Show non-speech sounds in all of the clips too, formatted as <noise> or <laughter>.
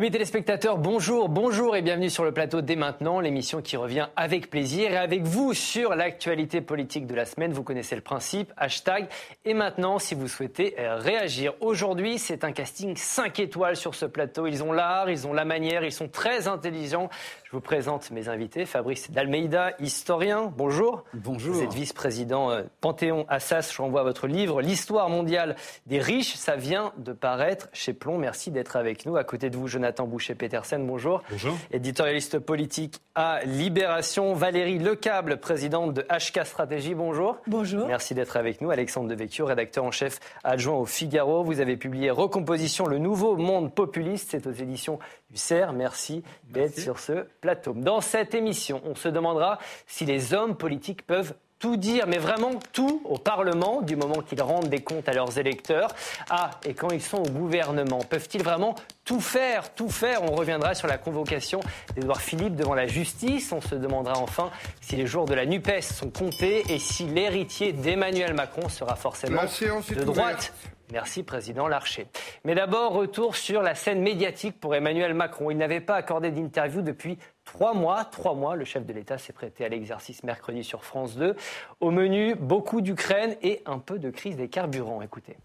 Amis téléspectateurs, bonjour, bonjour et bienvenue sur le plateau dès maintenant, l'émission qui revient avec plaisir et avec vous sur l'actualité politique de la semaine. Vous connaissez le principe, hashtag. Et maintenant, si vous souhaitez réagir, aujourd'hui, c'est un casting 5 étoiles sur ce plateau. Ils ont l'art, ils ont la manière, ils sont très intelligents. Je vous présente mes invités. Fabrice Dalmeida, historien, bonjour. Bonjour. Vous êtes vice-président euh, Panthéon Assas. Je renvoie votre livre, L'histoire mondiale des riches. Ça vient de paraître chez Plomb. Merci d'être avec nous. À côté de vous, Jonathan Boucher-Petersen, bonjour. Bonjour. Éditorialiste politique à Libération. Valérie Lecable, présidente de HK Stratégie, bonjour. Bonjour. Merci d'être avec nous. Alexandre Devecchio, rédacteur en chef adjoint au Figaro. Vous avez publié Recomposition, le nouveau monde populiste. C'est aux éditions du CERF. Merci, d'être sur ce plateau. Dans cette émission, on se demandera si les hommes politiques peuvent tout dire, mais vraiment tout au Parlement, du moment qu'ils rendent des comptes à leurs électeurs. Ah, et quand ils sont au gouvernement, peuvent-ils vraiment tout faire, tout faire? On reviendra sur la convocation d'Edouard Philippe devant la justice. On se demandera enfin si les jours de la NUPES sont comptés et si l'héritier d'Emmanuel Macron sera forcément de droite. Merci, Président Larcher. Mais d'abord, retour sur la scène médiatique pour Emmanuel Macron. Il n'avait pas accordé d'interview depuis trois mois. Trois mois, le chef de l'État s'est prêté à l'exercice mercredi sur France 2. Au menu, beaucoup d'Ukraine et un peu de crise des carburants. Écoutez.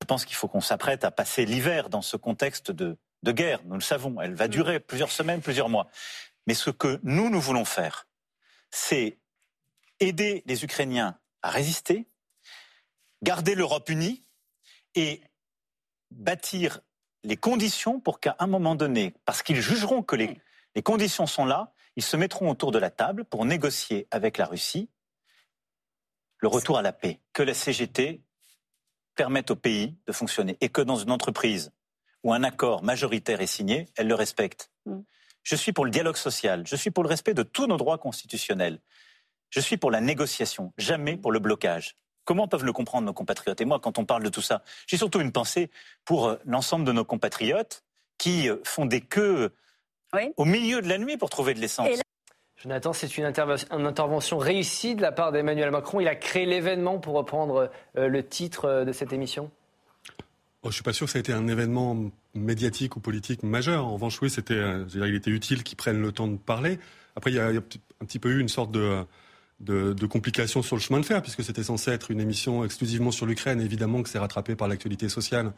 Je pense qu'il faut qu'on s'apprête à passer l'hiver dans ce contexte de, de guerre. Nous le savons, elle va durer plusieurs semaines, plusieurs mois. Mais ce que nous, nous voulons faire, c'est aider les Ukrainiens à résister, garder l'Europe unie, et bâtir les conditions pour qu'à un moment donné, parce qu'ils jugeront que les, les conditions sont là, ils se mettront autour de la table pour négocier avec la Russie le retour à la paix, que la CGT permette au pays de fonctionner et que dans une entreprise où un accord majoritaire est signé, elle le respecte. Mm. Je suis pour le dialogue social, je suis pour le respect de tous nos droits constitutionnels, je suis pour la négociation, jamais pour le blocage. Comment peuvent le comprendre nos compatriotes? Et moi, quand on parle de tout ça, j'ai surtout une pensée pour euh, l'ensemble de nos compatriotes qui euh, font des queues au milieu de la nuit pour trouver de l'essence. Jonathan, c'est une, intervention réussie de la part d'Emmanuel Macron. Il a créé l'événement pour reprendre euh, le titre de cette émission oh, Je ne suis pas sûr que ça a été un événement médiatique ou politique majeur. En revanche, oui, c'était, il était utile qu'ils prennent le temps de parler. Après, il y, a, il y a un petit peu eu une sorte de de, complications sur le chemin de fer, puisque c'était censé être une émission exclusivement sur l'Ukraine. Évidemment que c'est rattrapé par l'actualité sociale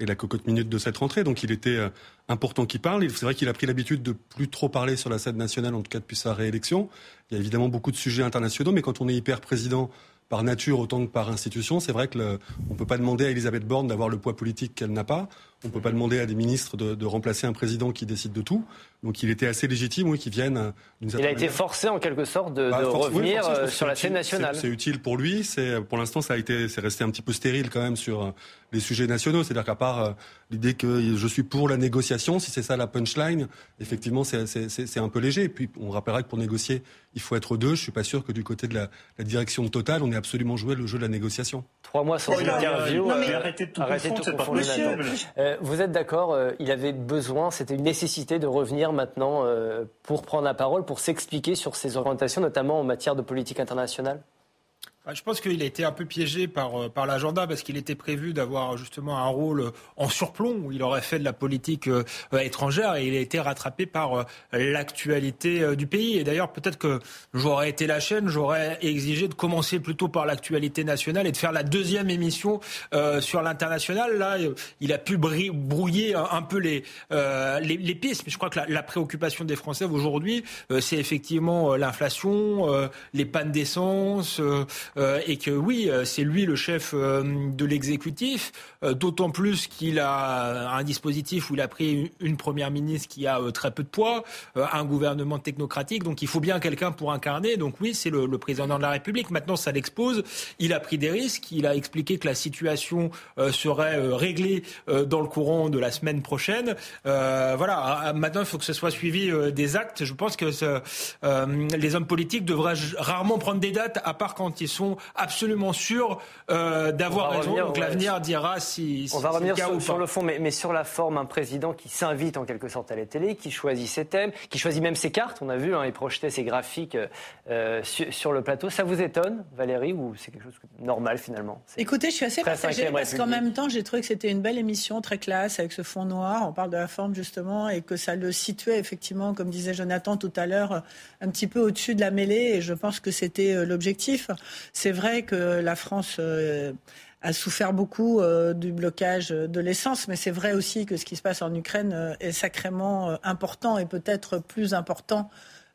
et la cocotte minute de cette rentrée. Donc il était euh, important qu'il parle. C'est vrai qu'il a pris l'habitude de plus trop parler sur la scène nationale, en tout cas depuis sa réélection. Il y a évidemment beaucoup de sujets internationaux, mais quand on est hyper président par nature autant que par institution, c'est vrai qu'on ne peut pas demander à Elisabeth Borne d'avoir le poids politique qu'elle n'a pas. On ne peut pas demander à des ministres de, remplacer un président qui décide de tout. Donc il était assez légitime, oui, qu'il vienne euh, d'une Il a été forcé en quelque sorte de, bah, revenir euh, sur la scène nationale. C'est utile pour lui. C'est pour l'instant ça a été, c'est resté un petit peu stérile quand même sur euh, les sujets nationaux. C'est-à-dire qu'à part l'idée que je suis pour la négociation, si c'est ça la punchline, effectivement c'est un peu léger. Et puis on rappellera que pour négocier, il faut être deux. Je suis pas sûr que du côté de la, direction de Total, on ait absolument joué le jeu de la négociation. Trois mois sans interview. arrêtez de tout confondre, euh, vous êtes d'accord euh, Il avait besoin, c'était une nécessité de revenir maintenant euh, pour prendre la parole, pour s'expliquer sur ses orientations, notamment en matière de politique internationale? Je pense qu'il a été un peu piégé par, euh, par l'agenda parce qu'il était prévu d'avoir justement un rôle en surplomb où il aurait fait de la politique euh, étrangère et il a été rattrapé par euh, l'actualité du pays. Et d'ailleurs, peut-être que j'aurais été la chaîne, j'aurais exigé de commencer plutôt par l'actualité nationale et de faire la deuxième émission sur l'international. Là, il a pu brouiller un, peu les, les, les, pistes. Mais je crois que la, la préoccupation des Français aujourd'hui, c'est effectivement l'inflation, les pannes d'essence. Euh, et que oui, euh, c'est lui le chef euh, de l'exécutif, d'autant plus qu'il a un dispositif où il a pris une première ministre qui a très peu de poids, un gouvernement technocratique, donc il faut bien quelqu'un pour incarner. Donc oui, c'est le, président de la République. Maintenant, ça l'expose. Il a pris des risques. Il a expliqué que la situation serait réglée dans le courant de la semaine prochaine. voilà. Maintenant, il faut que ce soit suivi des actes. Je pense que les hommes politiques devraient rarement prendre des dates, à part quand ils sont sont absolument sûrs euh, d'avoir raison. donc l'avenir dira si, On va revenir sur, le fond, mais, mais, sur la forme, un président qui s'invite en quelque sorte à la télé, qui choisit ses thèmes, qui choisit même ses cartes. On a vu, hein, il projetait ses graphiques euh, sur, le plateau. Ça vous étonne, Valérie, ou c'est quelque chose de normal finalement? Écoutez, je suis assez partagée parce qu'en même temps, j'ai trouvé que c'était une belle émission, très classe, avec ce fond noir. On parle de la forme justement, et que ça le situait effectivement, comme disait Jonathan tout à l'heure, un petit peu au-dessus de la mêlée. Et je pense que c'était euh, l'objectif. C'est vrai que la France euh, a souffert beaucoup euh, du blocage de l'essence, mais c'est vrai aussi que ce qui se passe en Ukraine est sacrément important et peut-être plus important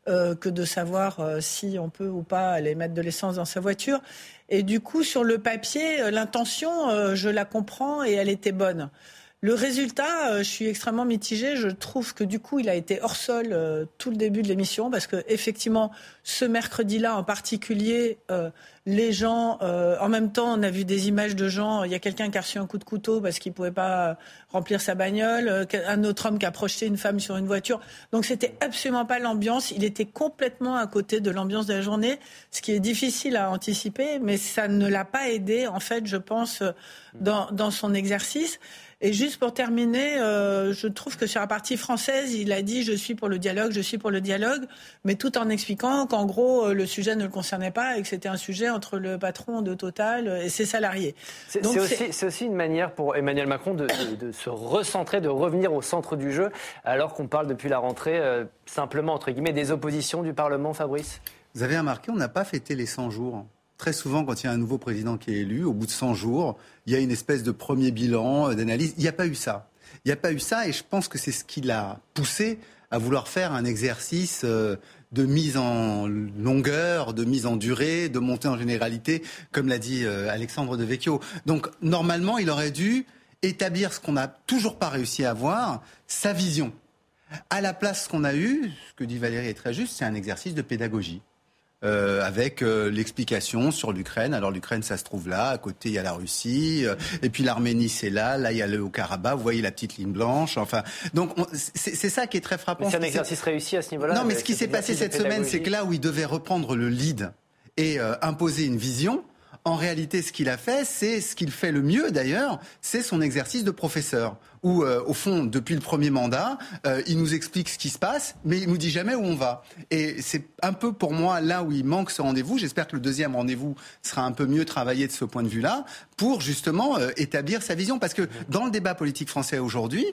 que de savoir si on peut ou pas aller mettre de l'essence dans sa voiture. Et du coup, sur le papier, l'intention, je la comprends et elle était bonne. Le résultat, euh, je suis extrêmement mitigée. Je trouve que du coup, il a été hors sol euh, tout le début de l'émission parce que effectivement, ce mercredi-là en particulier, euh, les gens, en même temps, on a vu des images de gens. Il y a quelqu'un qui a reçu un coup de couteau parce qu'il pouvait pas remplir sa bagnole, un autre homme qui a projeté une femme sur une voiture. Donc c'était absolument pas l'ambiance. Il était complètement à côté de l'ambiance de la journée, ce qui est difficile à anticiper, mais ça ne l'a pas aidé en fait, je pense, dans, dans son exercice. Et juste pour terminer, euh, je trouve que sur la partie française, il a dit je suis pour le dialogue, je suis pour le dialogue, mais tout en expliquant qu'en gros, euh, le sujet ne le concernait pas et que c'était un sujet entre le patron de Total et ses salariés. C'est aussi, aussi, une manière pour Emmanuel Macron de, se recentrer, de revenir au centre du jeu, alors qu'on parle depuis la rentrée euh, simplement, entre guillemets, des oppositions du Parlement, Fabrice? Vous avez remarqué, on n'a pas fêté les 100 jours très souvent, quand il y a un nouveau président qui est élu, au bout de 100 jours, il y a une espèce de premier bilan, euh, d'analyse. Il n'y a pas eu ça. Il n'y a pas eu ça et je pense que c'est ce qui l'a poussé à vouloir faire un exercice euh, de mise en longueur, de mise en durée, de montée en généralité, comme l'a dit euh, Alexandre de Vecchio. Donc normalement, il aurait dû établir ce qu'on n'a toujours pas réussi à avoir, sa vision. À la place, ce qu'on a eu, ce que dit Valérie est très juste, c'est un exercice de pédagogie. Euh, avec euh, l'explication sur l'Ukraine. Alors l'Ukraine, ça se trouve là, à côté il y a la Russie, euh, et puis l'Arménie c'est là, là il y a le Haut-Karabakh, vous voyez la petite ligne blanche. Enfin, donc c'est ça qui est très frappant. C'est un exercice réussi à ce niveau-là. Non, mais ce qui s'est passé cette semaine, c'est que là où il devait reprendre le lead et imposer une vision, en réalité, ce qu'il a fait, c'est ce qu'il fait le mieux d'ailleurs, c'est son exercice de professeur. Où, euh, au fond, depuis le premier mandat, euh, il nous explique ce qui se passe, mais il nous dit jamais où on va. Et c'est un peu pour moi là où il manque ce rendez-vous. J'espère que le deuxième rendez-vous sera un peu mieux travaillé de ce point de vue-là, pour justement euh, établir sa vision. Parce que dans le débat politique français aujourd'hui,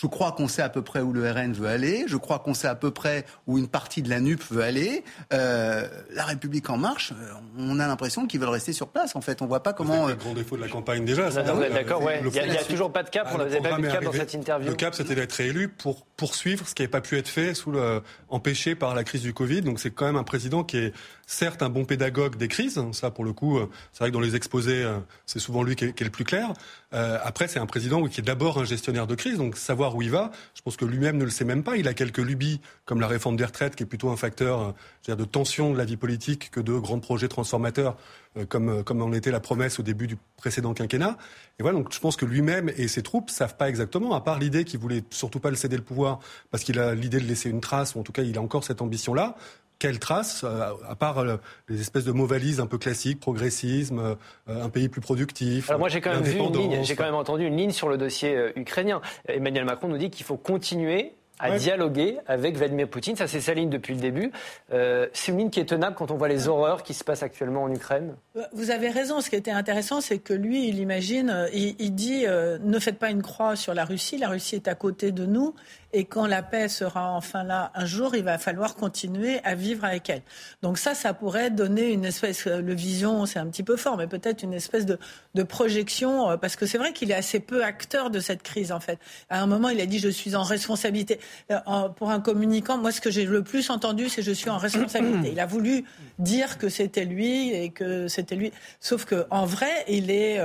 je crois qu'on sait à peu près où le RN veut aller. Je crois qu'on sait à peu près où une partie de la NUP veut aller. Euh, la République en marche, euh, on a l'impression qu'ils veulent rester sur place. En fait, on voit pas comment. C'est le grand défaut de la campagne déjà. D'accord, ouais. Il n'y a, toujours pas de cap. on n'avait pas vu de cap dans cette interview. Le cap, c'était d'être réélu pour poursuivre ce qui n'avait pas pu être fait, sous le, empêché par la crise du Covid. Donc c'est quand même un président qui est certes un bon pédagogue des crises. Ça, pour le coup, euh, c'est vrai que dans les exposés, c'est souvent lui qui est, le plus clair. après, c'est un président qui est d'abord un gestionnaire de crise. Donc savoir où il va. Je pense que lui-même ne le sait même pas. Il a quelques lubies, comme la réforme des retraites, qui est plutôt un facteur euh, de tension de la vie politique que de grands projets transformateurs, euh, comme, euh, comme en était la promesse au début du précédent quinquennat. Et voilà, donc je pense que lui-même et ses troupes savent pas exactement, à part l'idée qu'il voulait surtout pas le céder le pouvoir, parce qu'il a l'idée de laisser une trace, ou en tout cas il a encore cette ambition-là quelle trace, euh, à part euh, les espèces de mots valises un peu classiques, progressisme, euh, un pays plus productif. Alors moi j'ai quand même vu une ligne, j'ai quand même entendu une ligne sur le dossier ukrainien. Emmanuel Macron nous dit qu'il faut continuer à dialoguer avec Vladimir Poutine. Ça, c'est sa ligne depuis le début. c'est une ligne qui est tenable quand on voit les horreurs qui se passent actuellement en Ukraine? Vous avez raison. Ce qui était intéressant, c'est que lui, il imagine, il, il dit ne faites pas une croix sur la Russie. La Russie est à côté de nous. Et quand la paix sera enfin là un jour, il va falloir continuer à vivre avec elle. Donc ça, ça pourrait donner une espèce, euh, vision, c'est un petit peu fort, mais peut-être une espèce de, de projection, euh, parce que c'est vrai qu'il est assez peu acteur de cette crise, en fait. À un moment, il a dit, je suis en responsabilité. Euh, pour un communicant, moi, ce que j'ai le plus entendu, c'est je suis en responsabilité. Il a voulu dire que c'était lui et que c'était lui. Sauf qu'en vrai, il est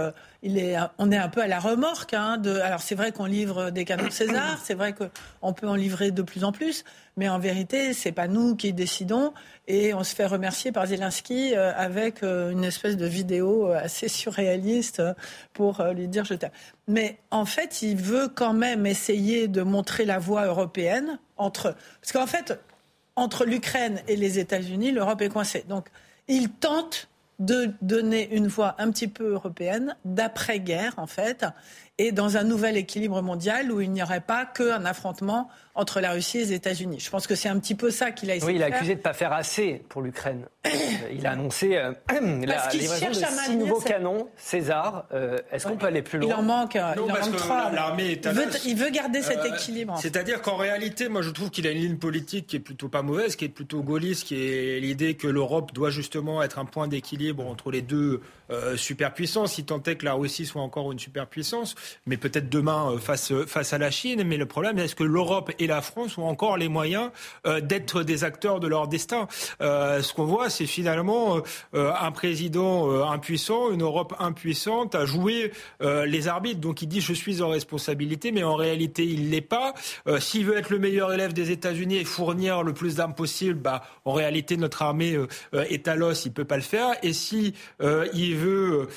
on est un peu à la remorque. Hein, alors c'est vrai qu'on livre des canons de César, c'est vrai qu'on peut en livrer de plus en plus, mais en vérité, c'est pas nous qui décidons. Et on se fait remercier par Zelensky euh, avec euh, une espèce de vidéo euh, assez surréaliste pour lui dire je t'aime. Mais en fait, il veut quand même essayer de montrer la voie européenne entre. Parce qu'en fait, entre l'Ukraine et les États-Unis, l'Europe est coincée. Donc, il tente de donner une voix un petit peu européenne, d'après-guerre en fait, et dans un nouvel équilibre mondial où il n'y aurait pas qu'un affrontement entre la Russie et les États-Unis. Je pense que c'est un petit peu ça qu'il a essayé oui, il a accusé de ne pas faire assez pour l'Ukraine. <coughs> il a annoncé euh, <clears throat> la livraison de six nouveaux canons César. Euh, est-ce qu'on peut aller plus loin Il en manque, euh, non, il en manque trois. L'armée il, veut, il veut garder cet équilibre. C'est-à-dire qu'en réalité, moi je trouve qu'il a une ligne politique qui est plutôt pas mauvaise, qui est plutôt gaulliste, qui est l'idée que l'Europe doit justement être un point d'équilibre entre les deux euh, superpuissances, si tant est que la Russie soit encore une superpuissance, mais peut-être demain face, face à la Chine. Mais le problème, est-ce que l'Europe et la France ont encore les moyens d'être des acteurs de leur destin Ce qu'on voit, c'est finalement euh, un président euh, impuissant, une Europe impuissante à jouer euh, les arbitres. Donc il dit je suis en responsabilité, mais en réalité il l'est pas. S'il veut être le meilleur élève des États-Unis et fournir le plus d'armes possible, bah en réalité notre armée est à l'os, il peut pas le faire. Et si il veut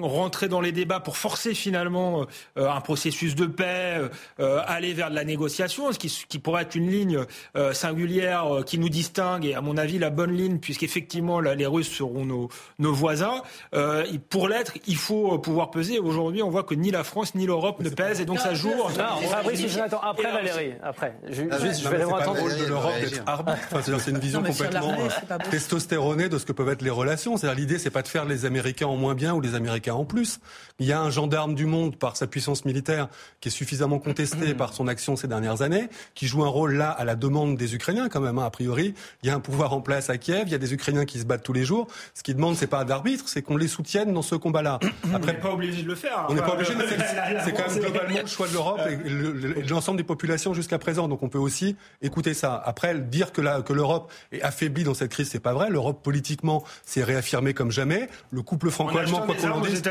rentrer dans les débats pour forcer finalement un processus de paix, aller vers de la négociation, ce qui, qui pourrait être une ligne singulière qui nous distingue et à mon avis la bonne ligne, puisqu'effectivement les Russes seront nos, nos voisins. Euh, pour l'être, il faut pouvoir peser. Aujourd'hui, on voit que ni la France ni l'Europe ne pèsent, et donc ça joue. Non, Fabrice, après Valérie, après. Je, ah je vais entendre. rôle de l'Europe d'être arbitre. c'est une vision complètement euh, testostéronée de ce que peuvent être les relations. C'est-à-dire l'idée, c'est pas de faire les Américains en moins bien ou les Américains en plus. Il y a un gendarme du monde par sa puissance militaire qui est suffisamment contesté par son action ces dernières années, qui joue un rôle là à la demande des Ukrainiens quand même. Hein, a priori, il y a un pouvoir en place à Kiev, il y a des Ukrainiens qui se battent tous les jours. Ce qu'ils demandent, c'est pas d'arbitre, c'est qu'on les soutienne dans ce combat-là. <coughs> Après, on n'est pas obligé de le faire. On n'est pas obligé, mais c'est quand même globalement le choix de l'Europe et, de l'ensemble des populations jusqu'à présent. Donc on peut aussi écouter ça. Après, dire que l'Europe est affaiblie dans cette crise, c'est pas vrai. L'Europe politiquement s'est réaffirmée comme jamais. Le couple franco-allemand, quoi qu'on en dise.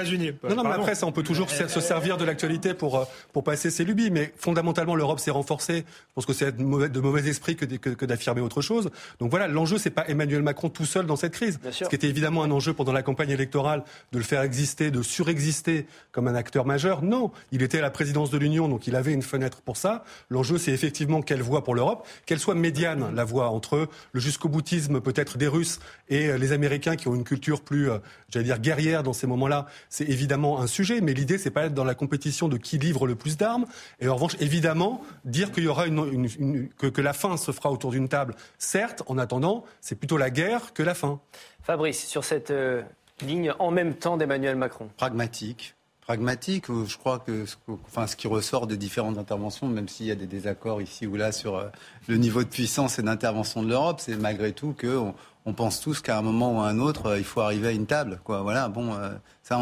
Non, non, mais après, ça, on peut toujours se servir de l'actualité pour euh, pour passer ses lubies. Mais fondamentalement, l'Europe s'est renforcée. Je pense que c'est de mauvais, de mauvais esprit que, que, d'affirmer autre chose. Donc voilà, l'enjeu, c'est pas Emmanuel Macron tout seul dans cette crise. Ce qui était évidemment un enjeu pendant la campagne électorale de le faire exister, de surexister comme un acteur majeur. Non, il était à la présidence de l'Union, donc il avait une fenêtre pour ça. L'enjeu, c'est effectivement quelle voie pour l'Europe, qu'elle soit médiane, la voie entre le jusqu'au boutisme peut-être des Russes et euh, les Américains qui ont une culture plus, euh, j'allais dire, guerrière dans ces moments-là. C'est évidemment un sujet, mais l'idée, c'est pas être dans la compétition de qui livre le plus d'armes. Et en revanche, évidemment, dire qu'il y aura une, que, que la fin se fera autour d'une table, certes, en attendant, c'est plutôt la guerre que la fin. Fabrice, sur cette euh, ligne en même temps d'Emmanuel Macron Pragmatique. Pragmatique, je crois que enfin, ce qui ressort des différentes interventions, même s'il y a des désaccords ici ou là sur euh, le niveau de puissance et d'intervention de l'Europe, c'est malgré tout qu'on on pense tous qu'à un moment ou à un autre, euh, il faut arriver à une table. Quoi. Voilà, bon, ça,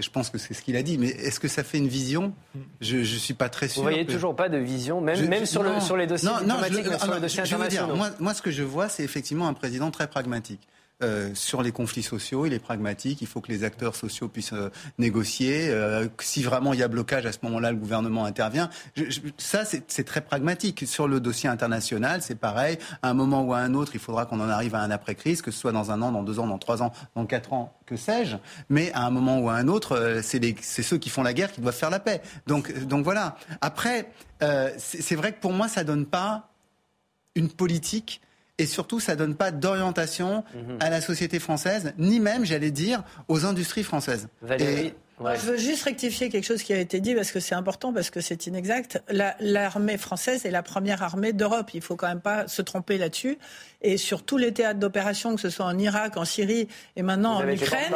je pense que c'est ce qu'il a dit. Mais est-ce que ça fait une vision? Je ne suis pas très sûr. Vous voyez toujours pas de vision, même, même sur, le, sur les dossiers diplomatiques, sur les dossiers internationaux. moi, moi, ce que je vois, c'est effectivement un président très pragmatique. Euh, sur les conflits sociaux, il est pragmatique, il faut que les acteurs sociaux puissent euh, négocier. Euh, si vraiment il y a blocage, à ce moment-là, le gouvernement intervient. ça, c'est très pragmatique. Sur le dossier international, c'est pareil. À un moment ou à un autre, il faudra qu'on en arrive à un après-crise, que ce soit dans un an, dans deux ans, dans trois ans, dans quatre ans, que sais-je. Mais à un moment ou à un autre, c'est ceux qui font la guerre qui doivent faire la paix. Donc, donc voilà. Après, c'est vrai que pour moi, ça donne pas une politique et surtout, ça donne pas d'orientation mhm. à la société française, ni même, j'allais dire, aux industries françaises. Valérie. Je veux juste rectifier quelque chose qui a été dit parce que c'est important, parce que c'est inexact. L'armée française est la première armée d'Europe. Il faut quand même pas se tromper là-dessus. Et sur tous les théâtres d'opération, que ce soit en Irak, en Syrie et maintenant en Ukraine.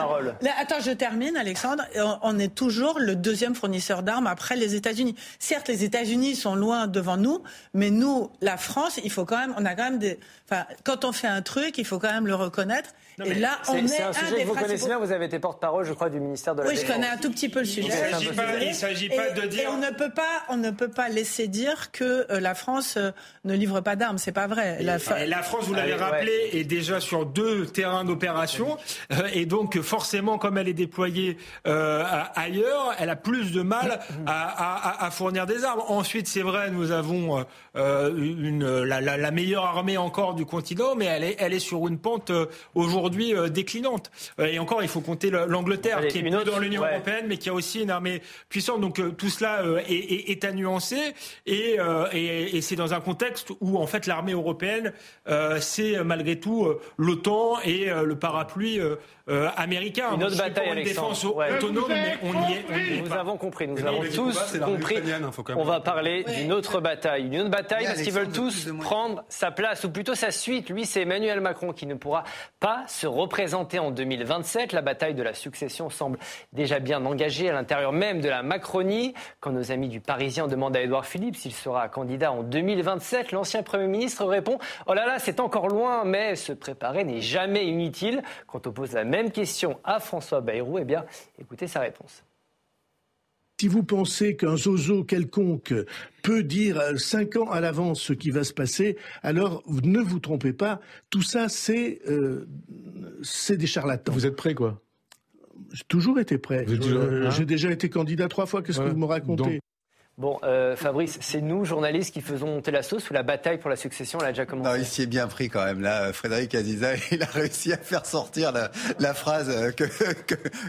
attends, je termine, Alexandre. On est toujours le deuxième fournisseur d'armes après les États-Unis. Certes, les États-Unis sont loin devant nous, mais nous, la France, il faut quand même, on a quand même des. Enfin, quand on fait un truc, il faut quand même le reconnaître et là, on est, c'est un sujet que vous connaissez bien. Vous avez été porte-parole, je crois, du ministère de la oui, Oui, je connais un tout petit peu le sujet. Il ne s'agit pas, de dire. Et on ne peut pas, on ne peut pas laisser dire que euh, la France euh, ne livre pas d'armes. C'est pas vrai. La, la, France, vous l'avez rappelé, est déjà sur deux terrains d'opération, euh, et donc forcément, comme elle est déployée ailleurs, elle a plus de mal à, à, fournir des armes. Ensuite, c'est vrai, nous avons une, la, la, meilleure armée encore du continent, mais elle est, elle est sur une pente aujourd'hui euh, déclinante. Euh, et encore, il faut compter l'Angleterre qui est plus dans l'Union européenne. européenne, mais qui a aussi une armée puissante. Donc tout cela est, à nuancer, et, et, c'est dans un contexte où en fait l'armée européenne, c'est malgré tout l'OTAN et le parapluie euh, américain. Une autre bataille, une défense autonome, mais on y est. nous avons compris, nous avons tous compris. Hein, on va parler d'une autre bataille. Une autre bataille parce qu'ils veulent tous prendre sa place, ou plutôt sa suite. Lui, c'est Emmanuel Macron qui ne pourra pas se représenter en 2027. La bataille de la succession semble déjà bien engagée à l'intérieur même de la Macronie. Quand nos amis du Parisien demandent à Édouard Philippe s'il sera candidat en 2027, l'ancien Premier ministre répond Oh là là, c'est encore loin, mais se préparer n'est jamais inutile. Quand on pose la même question à François Bayrou, eh bien, écoutez sa réponse. Si vous pensez qu'un zozo quelconque peut dire cinq ans à l'avance ce qui va se passer, alors ne vous trompez pas. Tout ça, c'est euh, des charlatans. Vous êtes prêt, quoi? J'ai toujours été prêt. Euh, j'ai déjà été candidat trois fois. Qu'est-ce que vous me racontez? Bon, euh, Fabrice, c'est nous, journalistes, qui faisons monter la sauce ou la bataille pour la succession, elle a déjà commencé Non, il s'y est bien pris quand même. Là, Frédéric Aziza, <laughs> il a réussi à faire sortir la, phrase que,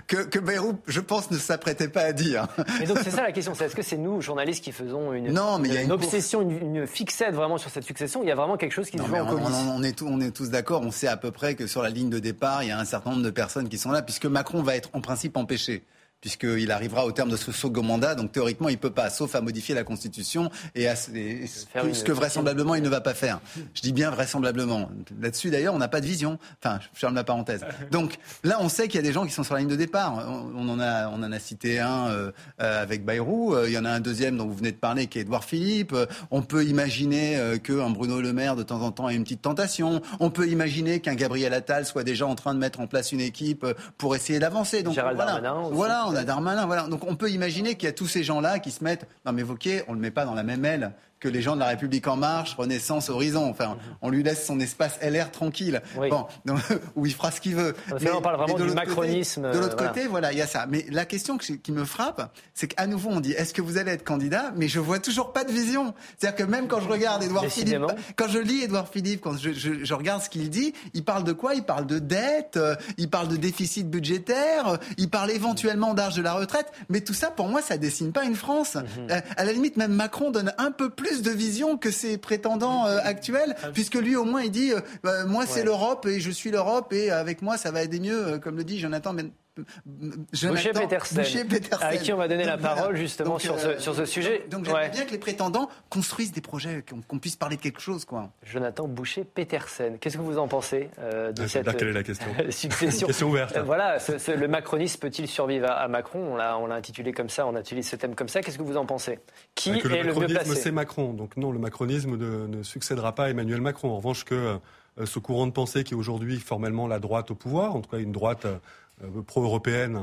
que, que, Bayrou, je pense, ne s'apprêtait pas à dire. Mais donc, c'est ça la <laughs> question, c'est est-ce que c'est nous, journalistes, qui faisons une, non, mais y a une, obsession, une, fixette vraiment sur cette succession Il y a vraiment quelque chose qui se joue en on, est on est tous d'accord, on sait à peu près que sur la ligne de départ, il y a un certain nombre de personnes qui sont là, puisque Macron va être en principe empêché puisqu'il arrivera au terme de ce second mandat. Donc théoriquement, il ne peut pas, sauf à modifier la Constitution et, à, ce que vraisemblablement il ne va pas faire. Je dis bien vraisemblablement. Là-dessus, d'ailleurs, on n'a pas de vision. Enfin, je ferme la parenthèse. Donc là, on sait qu'il y a des gens qui sont sur la ligne de départ. On, en, a, on en a cité un euh, euh, avec Bayrou. Euh, il y en a un deuxième dont vous venez de parler, qui est Edouard Philippe. On peut imaginer qu'un Bruno Le Maire, de temps en temps, ait une petite tentation. On peut imaginer qu'un Gabriel Attal soit déjà en train de mettre en place une équipe pour essayer d'avancer. Donc voilà, voilà on a Darmanin, voilà. Donc on peut imaginer qu'il y a tous ces gens-là qui se mettent. Non mais Vauquier, on le met pas dans la même aile que les gens de la République en marche, Renaissance, Horizon. Enfin, on lui laisse son espace LR tranquille, bon, <laughs> où il fera ce qu'il veut. Mais, on parle vraiment du macronisme. de l'autre côté, voilà, il y a ça. Mais la question qui me frappe, c'est qu'à nouveau, on dit est-ce que vous allez être candidat? Mais je vois toujours pas de vision. C'est-à-dire que même quand je regarde Édouard Philippe, quand je lis Édouard Philippe, quand je, je, regarde ce qu'il dit, il parle de quoi? Il parle de dette, euh, il parle de déficit budgétaire, euh, il parle éventuellement d'âge de la retraite. Mais tout ça, pour moi, ça dessine pas une France. Mhm. Euh, à la limite, même Macron donne un peu plus de vision que ses prétendants euh, actuels, ah, puisque lui au moins il dit euh, bah, moi c'est l'Europe et je suis l'Europe et avec moi ça va aider mieux, euh, comme le dit Jonathan Boucher Petersen, à qui on va donner la parole justement sur, ce, sur ce sujet. Donc j'aimerais bien que les prétendants construisent des projets, qu'on puisse parler de quelque chose. Quoi. Jonathan Boucher-Petersen, qu'est-ce que vous en pensez de ah, cette quelle est la question <laughs> succession <laughs> question ouverte. voilà, le macronisme peut-il survivre à, Macron? On l'a intitulé comme ça, on a utilisé ce thème comme ça. Qu'est-ce que vous en pensez? Qui est le, mieux placé? c'est Macron. Donc non, le macronisme ne, succédera pas à Emmanuel Macron. En revanche, que euh, ce courant de pensée qui est aujourd'hui formellement la droite au pouvoir, en tout cas une droite euh, euh, pro-européenne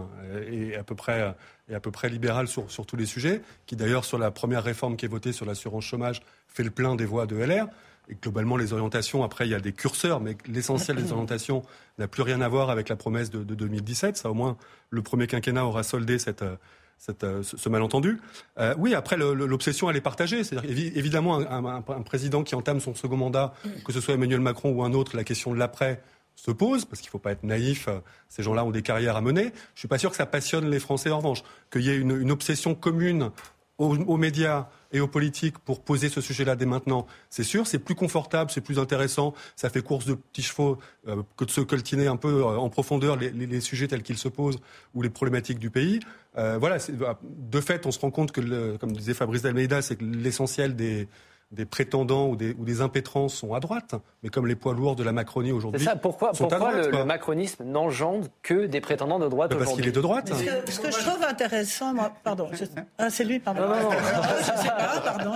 et à peu près, et à peu près libérale sur, sur tous les sujets, qui d'ailleurs sur la première réforme qui est votée sur l'assurance chômage fait le plein des voix de LR. Et globalement, les orientations, après, il y a des curseurs, mais l'essentiel des orientations n'a plus rien à voir avec la promesse de, de 2017. Ça, au moins, le premier quinquennat aura soldé cette, euh, ce malentendu. Euh, oui, après, l'obsession, elle est partagée. C'est-à-dire, évidemment, un, président qui entame son second mandat, que ce soit Emmanuel Macron ou un autre, la question de l'après se pose, parce qu'il ne faut pas être naïf, euh, ces gens-là ont des carrières à mener. Je ne suis pas sûr que ça passionne les Français en revanche. Qu'il y ait une, obsession commune aux, médias et aux politiques pour poser ce sujet-là dès maintenant, c'est sûr, c'est plus confortable, c'est plus intéressant, ça fait course de petits chevaux euh, que de se coltiner un peu euh, en profondeur les, sujets tels qu'ils se posent ou les problématiques du pays. Voilà, de fait, on se rend compte que, comme disait Fabrice Dalmeida, c'est que l'essentiel des, des prétendants ou des, ou des impétrants sont à droite, mais comme les poids lourds de la Macronie aujourd'hui. C'est ça, pourquoi, pourquoi le, macronisme n'engendre que des prétendants de droite aujourd'hui Parce qu'il est de droite. Ce que, je trouve intéressant, moi, pardon, ah, c'est lui, pardon. Non, non, non. <laughs> je sais pas, pardon.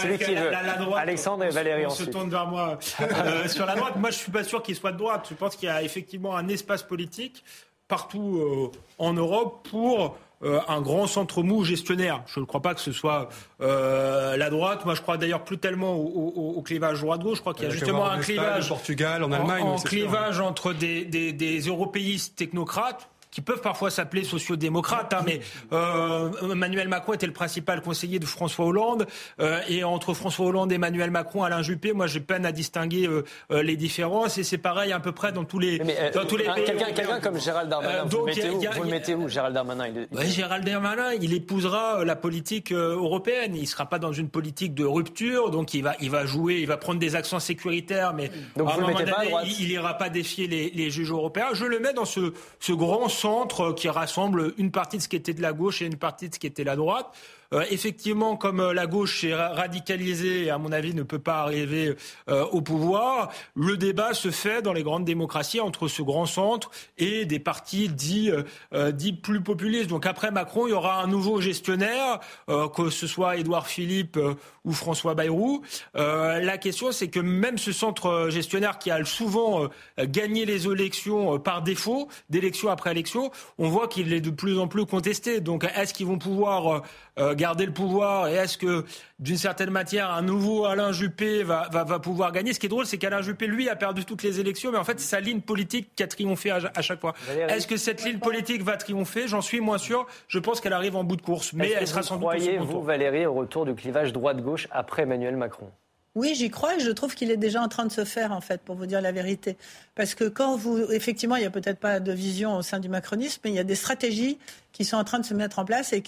C'est lui qui veut. Alexandre et Valérie on, se tourne vers moi. Euh, sur la droite, moi je suis pas sûr qu'il soit de droite. Je pense qu'il y a effectivement un espace politique partout euh, en Europe pour euh, un grand centre mou gestionnaire. Je ne crois pas que ce soit euh, la droite. Moi, je crois d'ailleurs plus tellement au, clivage droite-gauche. Je crois qu'il y a justement un clivage. Portugal, en Allemagne. En, clivage entre des, des, des européistes technocrates qui peuvent parfois s'appeler sociodémocrates, hein, mais euh, Emmanuel Macron était le principal conseiller de François Hollande, euh, et entre François Hollande et Emmanuel Macron, Alain Juppé, moi j'ai peine à distinguer euh, les différences, et c'est pareil à peu près dans tous les, dans tous les pays. Quelqu'un comme Gérald Darmanin, vous, le mettez où, Gérald Darmanin Gérald Darmanin, il épousera la politique européenne, il ne sera pas dans une politique de rupture, donc il va, il va jouer, il va prendre des accents sécuritaires, mais donc à un moment donné, il n'ira pas défier les, les, juges européens. Je le mets dans ce, ce grand centre qui rassemble une partie de ce qui était de la gauche et une partie de ce qui était la droite. Euh, effectivement, comme euh, la gauche est radicalisée et à mon avis ne peut pas arriver euh, au pouvoir, le débat se fait dans les grandes démocraties entre ce grand centre et des partis dits, dits plus populistes. Donc après Macron, il y aura un nouveau gestionnaire, que ce soit Édouard Philippe ou François Bayrou. la question, c'est que même ce centre gestionnaire qui a souvent gagné les élections par défaut, d'élection après élection, on voit qu'il est de plus en plus contesté. Donc est-ce qu'ils vont pouvoir garder le pouvoir et est-ce que, d'une certaine matière, un nouveau Alain Juppé va, va, pouvoir gagner? Ce qui est drôle, c'est qu'Alain Juppé, lui, a perdu toutes les élections, mais en fait, c'est sa ligne politique qui a triomphé à, chaque fois. Est-ce que cette ligne politique va triompher? J'en suis moins sûr. Je pense qu'elle arrive en bout de course, mais elle sera sans doute Croyez-vous, Valérie, au retour du clivage droite-gauche? Après Emmanuel Macron oui, j'y crois et je trouve qu'il est déjà en train de se faire, en fait, pour vous dire la vérité. Parce que quand vous, effectivement, il n'y a peut-être pas de vision au sein du macronisme, mais il y a des stratégies qui sont en train de se mettre en place et,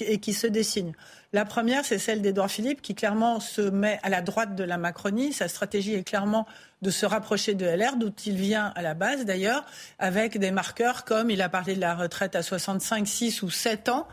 et qui se dessinent. La première, c'est celle d'Edouard Philippe, qui clairement se met à la droite de la Macronie. Sa stratégie est clairement de se rapprocher de LR, d'où il vient à la base d'ailleurs, avec des marqueurs comme il a parlé de la retraite à 65, 6 ou 7 ans.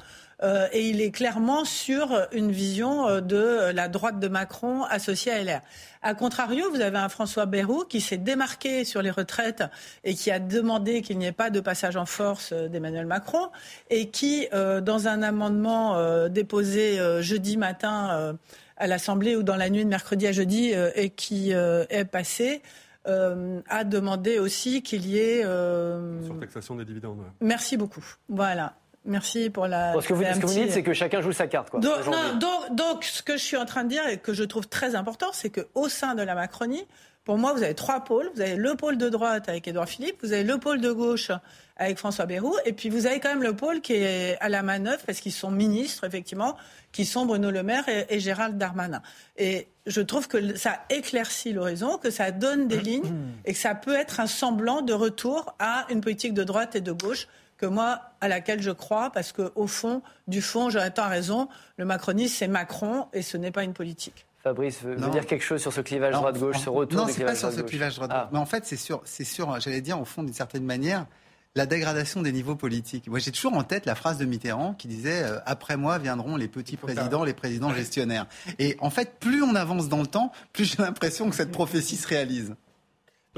Euh, et il est clairement sur une vision euh, de la droite de Macron associée à LR. A contrario, vous avez un François Bayrou qui s'est démarqué sur les retraites et qui a demandé qu'il n'y ait pas de passage en force euh, d'Emmanuel Macron et qui, dans un amendement déposé jeudi matin à l'Assemblée ou dans la nuit de mercredi à jeudi et qui est passé, a demandé aussi qu'il y ait. Sur taxation des dividendes. Merci beaucoup. Voilà. Merci pour la. ce que vous, ce que vous dites, c'est que chacun joue sa carte. Quoi, donc, donc, donc, ce que je suis en train de dire et que je trouve très important, c'est qu'au sein de la Macronie, pour moi, vous avez trois pôles. Vous avez le pôle de droite avec Édouard Philippe, vous avez le pôle de gauche avec François Bayrou, et puis vous avez quand même le pôle qui est à la manœuvre, parce qu'ils sont ministres, effectivement, qui sont Bruno Le Maire et, Gérald Darmanin. Et je trouve que ça éclaircit l'horizon, que ça donne des <clears throat> lignes, et que ça peut être un semblant de retour à une politique de droite et de gauche que moi, à laquelle je crois, parce qu'au fond, du fond, Jonathan a raison, le macronisme, c'est Macron et ce n'est pas une politique. Fabrice veut, dire quelque chose sur ce clivage droite-gauche, ce retour non, c'est pas sur ce clivage droite-gauche. Ah. Mais en fait, c'est sûr, c'est sûr j'allais dire, au fond, d'une certaine manière, la dégradation des niveaux politiques. Moi, j'ai toujours en tête la phrase de Mitterrand qui disait euh, Après moi viendront les petits présidents, les présidents gestionnaires ». Et en fait, plus on avance dans le temps, plus j'ai l'impression que cette prophétie se réalise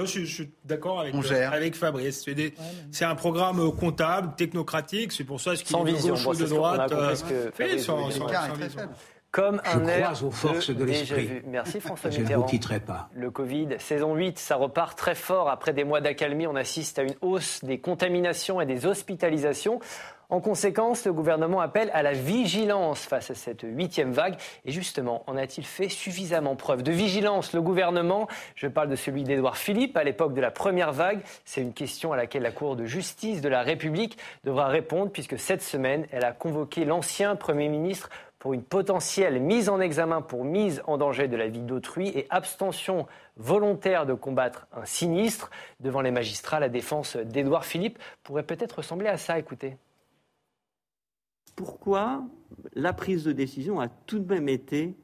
je, suis d'accord avec, euh, avec Fabrice. C'est un programme euh, comptable, technocratique. C'est pour ça qu'il est de gauche ou de droite. Comme un air aux forces de, l'esprit. Merci François Je ne vous quitterai pas. Le Covid, saison 8, ça repart très fort. Après des mois d'accalmie, on assiste à une hausse des contaminations et des hospitalisations. En conséquence, le gouvernement appelle à la vigilance face à cette huitième vague. Et justement, en a-t-il fait suffisamment preuve de vigilance Le gouvernement, je parle de celui d'Édouard Philippe à l'époque de la première vague, c'est une question à laquelle la Cour de justice de la République devra répondre puisque cette semaine, elle a convoqué l'ancien Premier ministre pour une potentielle mise en examen pour mise en danger de la vie d'autrui et abstention volontaire de combattre un sinistre. Devant les magistrats, la défense d'Édouard Philippe pourrait peut-être ressembler à ça. Écoutez pourquoi la prise de décision a tout de même été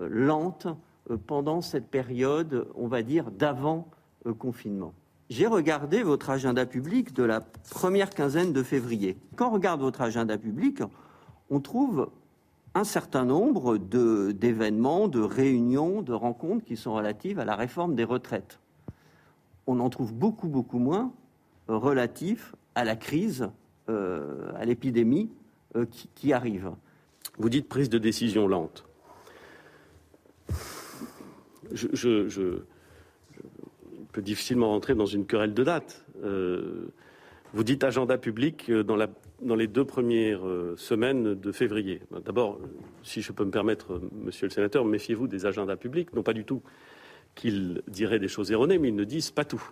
euh, lente euh, pendant cette période, on va dire, d'avant-confinement. Euh, J'ai regardé votre agenda public de la première quinzaine de février. Quand on regarde votre agenda public, on trouve un certain nombre d'événements, de, réunions, de rencontres qui sont relatives à la réforme des retraites. On en trouve beaucoup, beaucoup moins relatifs à la crise, à l'épidémie euh, qui, arrive. Vous dites prise de décision lente. Je, peux difficilement rentrer dans une querelle de date. Euh, vous dites agenda public euh, dans, dans les deux premières semaines de février. D'abord, si je peux me permettre, monsieur le sénateur, méfiez-vous des agendas publics. Non pas du tout qu'ils diraient des choses erronées, mais ils ne disent pas tout.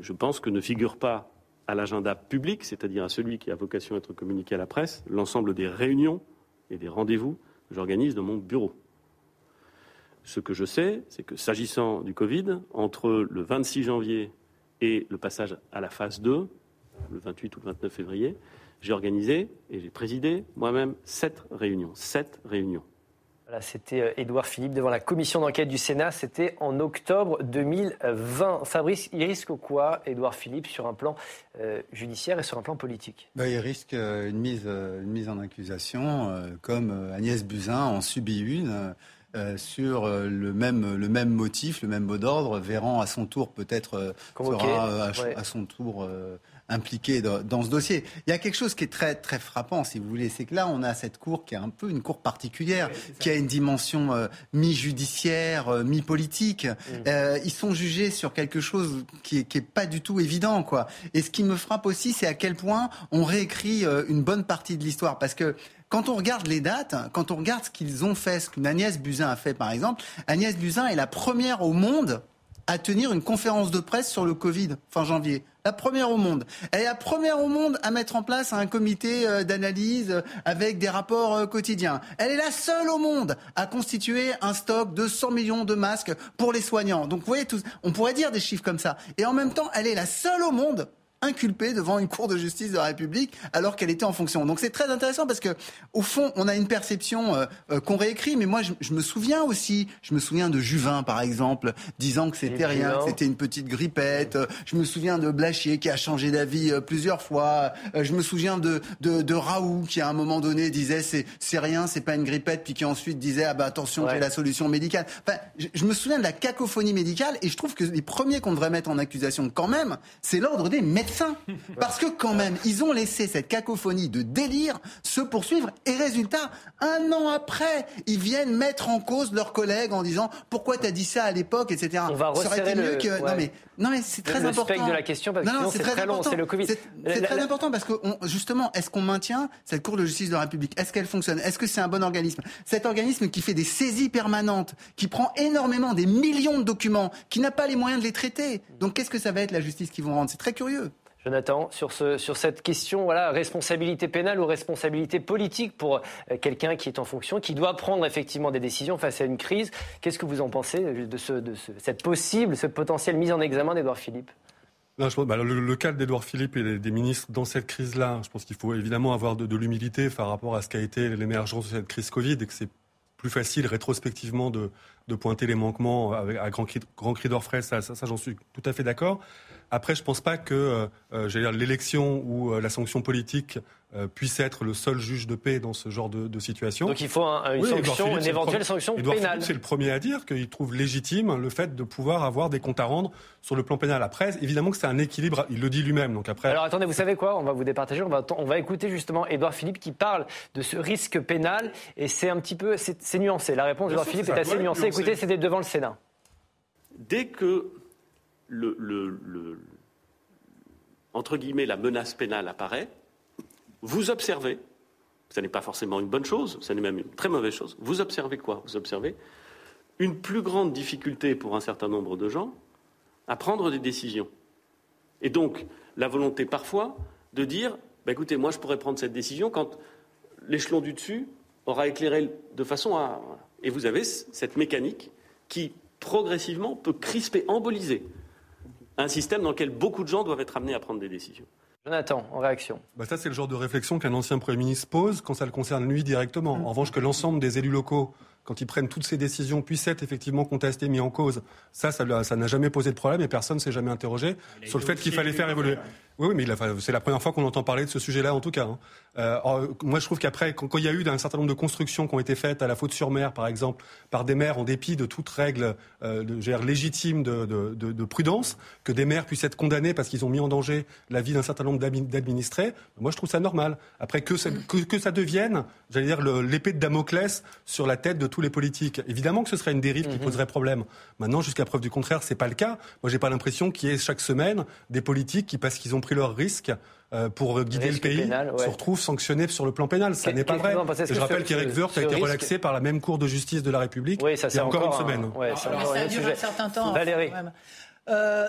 Je pense que ne figure pas à l'agenda public, c'est-à-dire à celui qui a vocation à être communiqué à la presse, l'ensemble des réunions et des rendez-vous que j'organise dans mon bureau. Ce que je sais, c'est que s'agissant du Covid, entre le 26 janvier et le passage à la phase 2, le 28 ou le 29 février, j'ai organisé et j'ai présidé moi-même sept réunions. Sept réunions. C'était euh, Édouard Philippe devant la commission d'enquête du Sénat. C'était en octobre 2020. Fabrice, il risque quoi, Édouard Philippe, sur un plan euh, judiciaire et sur un plan politique? Bah, Il risque euh, une, mise, une mise en accusation, comme Agnès Buzyn en subit une. sur le même, le même motif, le même mot d'ordre. Véran, à son tour, peut-être sera à, son tour impliqué dans, ce dossier. Il y a quelque chose qui est très, très frappant, si vous voulez, c'est que là, on a cette cour qui est un peu une cour particulière, qui a une dimension euh, mi-judiciaire, euh, mi-politique. Mm. Euh, ils sont jugés sur quelque chose qui est, qui est pas du tout évident, quoi. Et ce qui me frappe aussi, c'est à quel point on réécrit une bonne partie de l'histoire, parce que quand on regarde les dates, quand on regarde ce qu'ils ont fait, ce qu'une Agnès Buzyn a fait par exemple, Agnès Buzyn est la première au monde à tenir une conférence de presse sur le Covid fin janvier. La première au monde. Elle est la première au monde à mettre en place un comité euh, d'analyse euh, avec des rapports euh, quotidiens. Elle est la seule au monde à constituer un stock de 100 millions de masques pour les soignants. Donc vous voyez, on pourrait dire des chiffres comme ça. Et en même temps, elle est la seule au monde inculpée devant une cour de justice de la République alors qu'elle était en fonction. Donc c'est très intéressant parce que au fond, on a une perception euh, euh, qu'on réécrit. Mais moi, je, me souviens aussi, je me souviens de Juvin par exemple, disant que c'était rien, que c'était une petite grippette. Je me souviens de Blachier qui a changé d'avis euh, plusieurs fois. je me souviens de, de, de Raoult qui à un moment donné disait c'est c'est rien, c'est pas une grippette, puis qui ensuite disait ah bah attention j'ai la solution médicale. Enfin, je, je me souviens de la cacophonie médicale et je trouve que les premiers qu'on devrait mettre en accusation quand même, c'est l'ordre des médecins parce que quand même, ils ont laissé cette cacophonie de délire se poursuivre. Et résultat, un an après, ils viennent mettre en cause leurs collègues en disant pourquoi tu as dit ça à l'époque, etc. On va resserrer le... que... Non mais, non mais c'est très important. de la question parce que c'est très, long, c'est le Covid. C'est très important parce que justement, est-ce qu'on maintient cette Cour de justice de la République? Est-ce qu'elle fonctionne? Est-ce que c'est un bon organisme? Cet organisme qui fait des saisies permanentes, qui prend énormément des millions de documents, qui n'a pas les moyens de les traiter. Donc qu'est-ce que ça va être la justice qui vont rendre? C'est très curieux. Jonathan, sur, sur cette question, voilà, responsabilité pénale ou responsabilité politique pour euh, quelqu'un qui est en fonction, qui doit prendre effectivement des décisions face à une crise, qu'est-ce que vous en pensez de, ce, de cette possible, ce potentiel mise en examen d'Edouard Philippe? Je pense, bah, le, cas d'Edouard Philippe et des ministres dans cette crise-là, je pense qu'il faut évidemment avoir de, l'humilité par rapport à ce qu'a été l'émergence de cette crise Covid et que c'est plus facile rétrospectivement de, pointer les manquements avec, à grand cri, grand d'orfraie, ça, ça j'en suis tout à fait d'accord. Après, je ne pense pas que euh, euh l'élection ou euh, la sanction politique euh, puisse être le seul juge de paix dans ce genre de, situation. Donc il faut une sanction, une éventuelle sanction pénale. C'est le premier à dire qu'il trouve légitime le fait de pouvoir avoir des comptes à rendre sur le plan pénal. Après, évidemment que c'est un équilibre, il le dit lui-même. Donc après. Alors attendez, vous savez quoi? On va vous départager. On va, on va écouter justement Édouard Philippe qui parle de ce risque pénal et c'est un petit peu, c'est nuancé. La réponse d'Édouard Philippe est assez nuancée. Écoutez, c'était devant le Sénat. Dès que entre guillemets, la menace pénale apparaît, vous observez, ce n'est pas forcément une bonne chose, ce n'est même une très mauvaise chose, vous observez quoi? Vous observez une plus grande difficulté pour un certain nombre de gens à prendre des décisions. Et donc, la volonté parfois de dire, bah, écoutez, moi je pourrais prendre cette décision quand l'échelon du dessus aura éclairé de façon à... Et vous avez cette mécanique qui, progressivement, peut crisper, emboliser un système dans lequel beaucoup de gens doivent être amenés à prendre des décisions. Jonathan, en réaction. Bah ça, c'est le genre de réflexion qu'un ancien Premier ministre pose quand ça le concerne lui directement. En revanche, que l'ensemble des élus locaux quand ils prennent toutes ces décisions, puissent être effectivement contestées, mis en cause. Ça, ça n'a jamais posé de problème et personne ne s'est jamais interrogé sur le fait qu'il fallait faire évoluer. Oui, oui mais c'est la première fois qu'on entend parler de ce sujet-là, en tout cas. Hein. Euh, moi, je trouve qu'après, quand, il y a eu un certain nombre de constructions qui ont été faites à la faute sur mer, par exemple, par des maires, en dépit de toute règle euh, de, légitime de, de, de, prudence, que des maires puissent être condamnés parce qu'ils ont mis en danger la vie d'un certain nombre d'administrés, moi, je trouve ça normal. Après, que ça, que, que ça devienne, j'allais dire, l'épée de Damoclès sur la tête de tous les politiques. Évidemment que ce serait une dérive qui mhm. poserait problème. Maintenant, jusqu'à preuve du contraire, c'est pas le cas. Moi, j'ai pas l'impression qu'il y ait chaque semaine des politiques qui, parce qu'ils ont pris leurs risques, euh, pour guider le pays, se retrouvent sanctionnés sur le plan pénal. Ça n'est pas vrai. je rappelle qu'Eric Woerth a été relaxé par la même Cour de justice de la République oui, ça, il y a encore, une semaine. ça, a duré un certain temps. Valérie. Euh,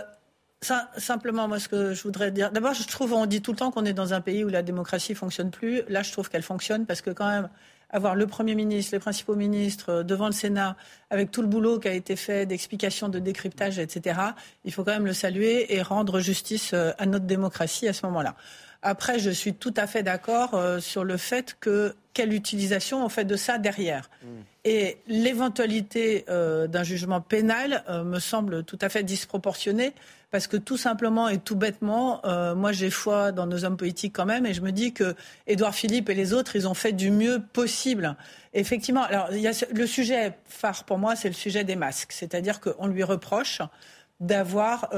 simplement, moi, ce que je voudrais dire. D'abord, je trouve, on dit tout le temps qu'on est dans un pays où la démocratie fonctionne plus. Là, je trouve qu'elle fonctionne parce que quand même, avoir le Premier ministre, les principaux ministres euh, devant le Sénat, avec tout le boulot qui a été fait d'explication, de décryptage, etc., il faut quand même le saluer et rendre justice euh, à notre démocratie à ce moment-là. Après, je suis tout à fait d'accord euh, sur le fait que quelle utilisation on fait de ça derrière. Mm. Et l'éventualité euh, d'un jugement pénal euh, me semble tout à fait disproportionnée parce que tout simplement et tout bêtement, moi j'ai foi dans nos hommes politiques quand même et je me dis que Édouard Philippe et les autres, ils ont fait du mieux possible. Effectivement, alors il y a le sujet phare pour moi, c'est le sujet des masques, c'est-à-dire qu'on lui reproche d'avoir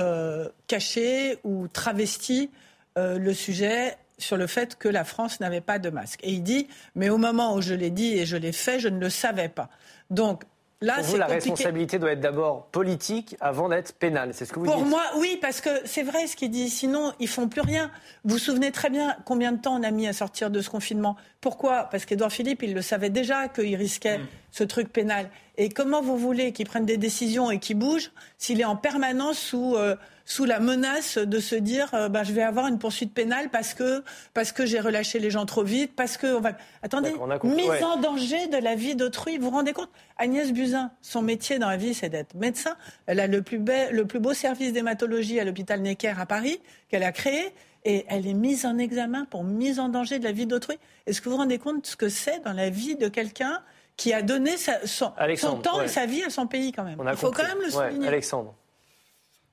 caché ou travesti euh, le sujet sur le fait que la France n'avait pas de masque. Et il dit, mais au moment où je l'ai dit et je l'ai fait, je ne le savais pas. Donc Là, Pour vous, la responsabilité doit être d'abord politique avant d'être pénale. C'est ce que vous Pour dites. Pour moi, oui, parce que c'est vrai ce qu'il dit. Sinon, ils font plus rien. Vous vous souvenez très bien combien de temps on a mis à sortir de ce confinement? Pourquoi? Parce qu'Edouard Philippe, il le savait déjà qu'il risquait mm. ce truc pénal. Et comment vous voulez qu'il prenne des décisions et qu'il bouge s'il est en permanence sous euh, sous la menace de se dire euh, bah, je vais avoir une poursuite pénale parce que, parce que j'ai relâché les gens trop vite, parce que. On va... Attendez, mise en danger de la vie d'autrui. Vous vous rendez compte? Agnès Buzyn, son métier dans la vie, c'est d'être médecin. Elle a le plus, le plus beau service d'hématologie à l'hôpital Necker à Paris qu'elle a créé. Et elle est mise en examen pour mise en danger de la vie d'autrui. Est-ce que vous vous rendez compte de ce que c'est dans la vie de quelqu'un qui a donné son, temps et sa vie à son pays quand même? Il faut quand même le souligner. Alexandre.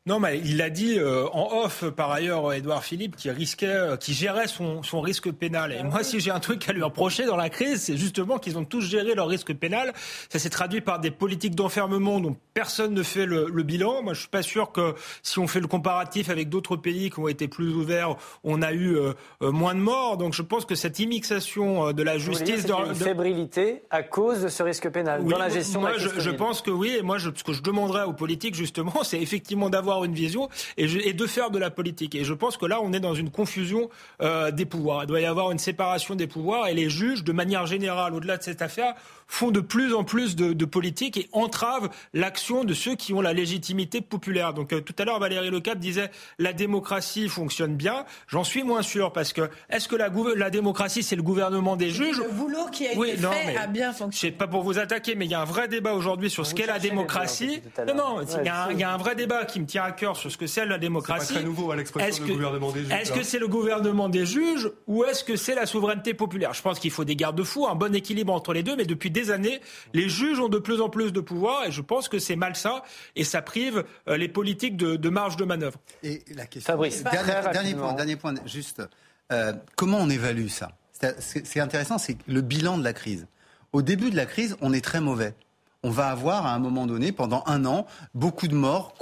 Non, mais il l'a dit euh, en off, par ailleurs, Édouard Philippe, qui risquait, euh, qui gérait son, son risque pénal. Et moi, si j'ai un truc à lui reprocher dans la crise, c'est justement qu'ils ont tous géré leur risque pénal. Ça s'est traduit par des politiques d'enfermement dont personne ne fait le, le, bilan. Moi, je suis pas sûr que si on fait le comparatif avec d'autres pays qui ont été plus ouverts, on a eu euh, moins de morts. Donc, je pense que cette immixation de la justice, dans une fébrilité à cause de ce risque pénal dans la gestion. Moi, de la je, je, pense que oui. Et moi, je, ce que je demanderais aux politiques, justement, <laughs> c'est effectivement d'avoir une vision et, de faire de la politique. Et je pense que là, on est dans une confusion euh, des pouvoirs. Il doit y avoir une séparation des pouvoirs et les juges, de manière générale, au-delà de cette affaire, font de plus en plus de, politique et entravent l'action de ceux qui ont la légitimité populaire. Donc euh, tout à l'heure, Valérie Lecap disait la démocratie fonctionne bien. J'en suis moins sûr parce que est-ce que la, la démocratie c'est le gouvernement des juges Le boulot qui a été fait a bien fonctionné. Je sais pas pour vous attaquer, mais il y a un vrai débat aujourd'hui sur ce qu'est la démocratie. Non, non, y il y, a un vrai débat qui me tient à cœur sur ce que c'est la démocratie. C'est pas très nouveau à l'expression du gouvernement des juges. Est-ce que c'est le gouvernement des juges ou est-ce que c'est la souveraineté populaire? Je pense qu'il faut des garde-fous, un bon équilibre entre les deux, mais depuis des années, les juges ont de plus en plus de pouvoir et je pense que c'est malsain et ça prive euh, les politiques de, marge de manœuvre. Et la question. Fabrice, dernier, point, dernier point, juste. Euh, comment on évalue ça? C'est intéressant, c'est le bilan de la crise. Au début de la crise, on est très mauvais on va avoir à un moment donné, pendant un an, beaucoup de morts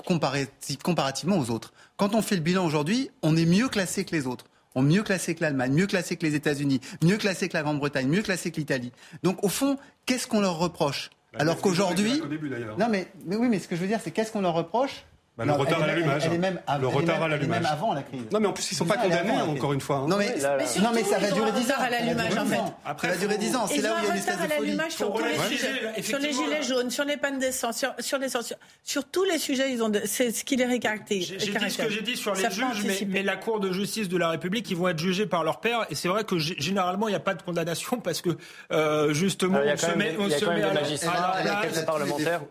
comparativement aux autres. Quand on fait le bilan aujourd'hui, on est mieux classé que les autres. On est mieux classé que l'Allemagne, mieux classé que les États-Unis, mieux classé que la Grande-Bretagne, mieux classé que l'Italie. Donc au fond, qu'est-ce qu'on leur reproche? Bah, Alors qu'aujourd'hui, non mais, mais oui, mais ce que je veux dire, c'est qu'est-ce qu'on leur reproche? Bah, le retard à l'allumage. Elle, est même, le retard à l'allumage. avant la crise. Non, mais en plus, ils ne sont pas condamnés, encore une fois. Hein. Non, mais, non, mais ça va durer 10 ans. à l'allumage, en fait. Après, ça va durer 10 ans. C'est là où il y a une espèce de folie. Sur, tous les sujets, sur les gilets jaunes, sur les pannes d'essence, sur, les sur tous les sujets, ils ont c'est ce qui les caractérise. J'ai dit ce que j'ai dit sur les juges, mais, la Cour de justice de la République, ils vont être jugés par leur père. Et c'est vrai que généralement, il n'y a pas de condamnation <laughs> parce que euh, justement, on se met, on se met à la parlementaire.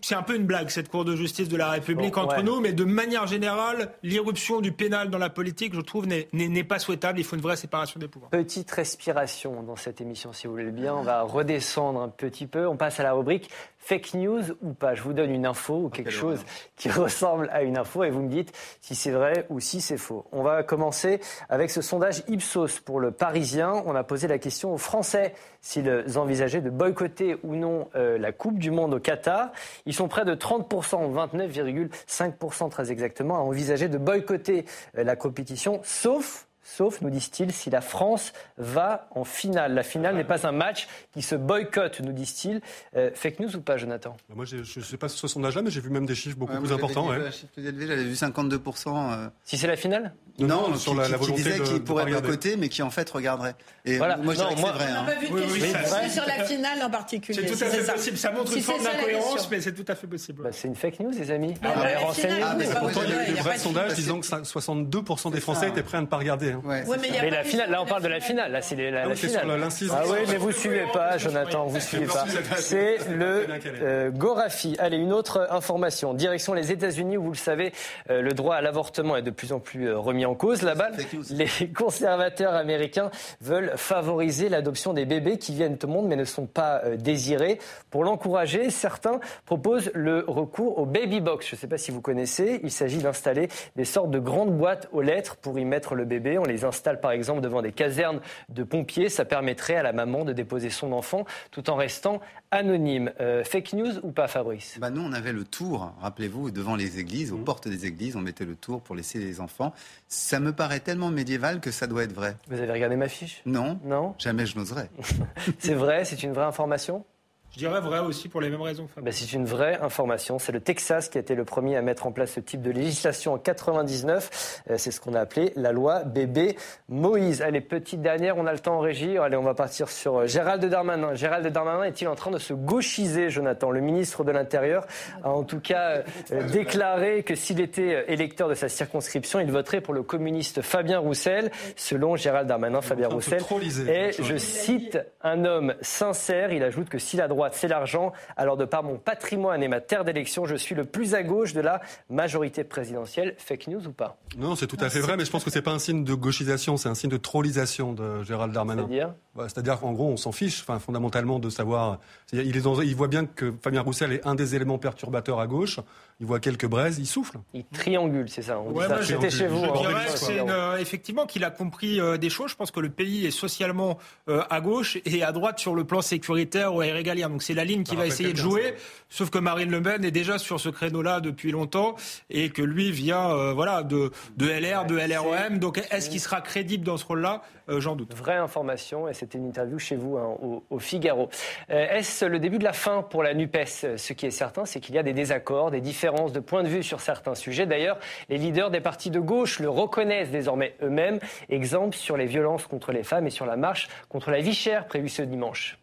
C'est un peu une blague cette Cour de justice de la République entre nous, mais de manière générale, l'irruption du pénal dans la politique, je trouve, n'est pas souhaitable. Il faut une vraie séparation des pouvoirs. Petite respiration dans cette émission, si vous voulez bien. On va redescendre un petit peu. On passe à la rubrique fake news ou pas. Je vous donne une info ou quelque chose qui <laughs> ressemble à une info et vous me dites si c'est vrai ou si c'est faux. On va commencer avec ce sondage Ipsos pour le Parisien. On a posé la question aux Français s'ils envisageaient de boycotter ou non euh, la Coupe du Monde au Qatar. Ils sont près de 30%, 29,5% très exactement, à envisager de boycotter euh, la compétition, sauf sauf, nous disent-ils, si la France va en finale. La finale n'est pas un match qui se boycotte, nous disent-ils. Euh, fake news ou pas, Jonathan? Bah, Moi, je ne sais pas ce sondage-là, mais j'ai vu même des chiffres beaucoup plus importants. Ouais. J'avais vu 52%. Euh, si c'est la finale? Non, sur la, volonté qui disait qu'il pourrait boycotter, mais qui en fait regarderait. Et voilà. moi, je dirais que c'est vrai. On n'a pas vu de sur la finale en particulier. C'est tout à fait possible. Ça montre une forme d'incohérence, mais c'est tout à fait possible. Bah, c'est une fake news, les amis. Ah, pourtant, il y a eu de vrais sondages disant que 62% des Français étaient prêts à ne pas regarder. Hein. Mais la finale, là, on parle de la finale. Là, c'est la ah finale. Ah oui, mais vous suivez pas, Jonathan, vous suivez pas. C'est le euh, Gorafi. Allez, une autre information. Direction les États-Unis, où vous le savez, euh, le droit à l'avortement est de plus en plus euh, remis en cause. Là-bas, les <laughs> conservateurs américains veulent favoriser l'adoption des bébés qui viennent au monde mais ne sont pas euh, désirés. Pour l'encourager, certains proposent le recours au baby box. Je ne sais pas si vous connaissez. Il s'agit d'installer des sortes de grandes boîtes aux lettres pour y mettre le bébé. On les installe par exemple devant des casernes de pompiers. Ça permettrait à la maman de déposer son enfant tout en restant anonyme. Euh, fake news ou pas, Fabrice? Bah Nous, on avait le tour, rappelez-vous, devant les églises, aux mmh. portes des églises, on mettait le tour pour laisser les enfants. Ça me paraît tellement médiéval que ça doit être vrai. Vous avez regardé ma fiche? Non. Non? Jamais je n'oserais. <laughs> c'est vrai? C'est une vraie information? Je dirais vrai aussi pour les mêmes raisons. Ben, c'est une vraie information. C'est le Texas qui a été le premier à mettre en place ce type de législation en 99. Euh, c'est ce qu'on a appelé la loi bébé Moïse. Allez, petite dernière, on a le temps en régie. Allez, on va partir sur euh, Gérald Darmanin. Gérald Darmanin est-il en train de se gauchiser, Jonathan? Le ministre de l'Intérieur a en tout cas euh, déclaré que s'il était électeur de sa circonscription, il voterait pour le communiste Fabien Roussel. Selon Gérald Darmanin, Fabien Roussel est, je cite, un homme sincère. Il ajoute que si la droite c'est l'argent. Alors de par mon patrimoine et ma terre d'élection, je suis le plus à gauche de la majorité présidentielle. Fake news ou pas? Non, c'est tout à fait vrai, mais je pense que c'est pas un signe de gauchisation, c'est un signe de trollisation de Gérald Darmanin. C'est-à-dire? Bah, C'est-à-dire qu'en gros, on s'en fiche, enfin, fondamentalement, de savoir. Il, est il voit bien que Fabien Roussel est un des éléments perturbateurs à gauche. Il voit quelques braises, il souffle. Il triangule, c'est ça. C'était chez vous. Je dirais euh, effectivement qu'il a compris euh, des choses. Je pense que le pays est socialement euh, à gauche et à droite sur le plan sécuritaire ou régalien. Donc c'est la ligne qu'il va essayer de jouer. Sauf que Marine Le Pen est déjà sur ce créneau-là depuis longtemps et que lui vient voilà de, de LR, de LROM. Donc est-ce qu'il sera crédible dans ce rôle-là? J'en doute. Vraie information et c'était une interview chez vous hein, au, Figaro. est-ce le début de la fin pour la NUPES? Ce qui est certain, c'est qu'il y a des désaccords, des différences de point de vue sur certains sujets. D'ailleurs, les leaders des partis de gauche le reconnaissent désormais eux-mêmes. Exemple sur les violences contre les femmes et sur la marche contre la vie chère prévue ce dimanche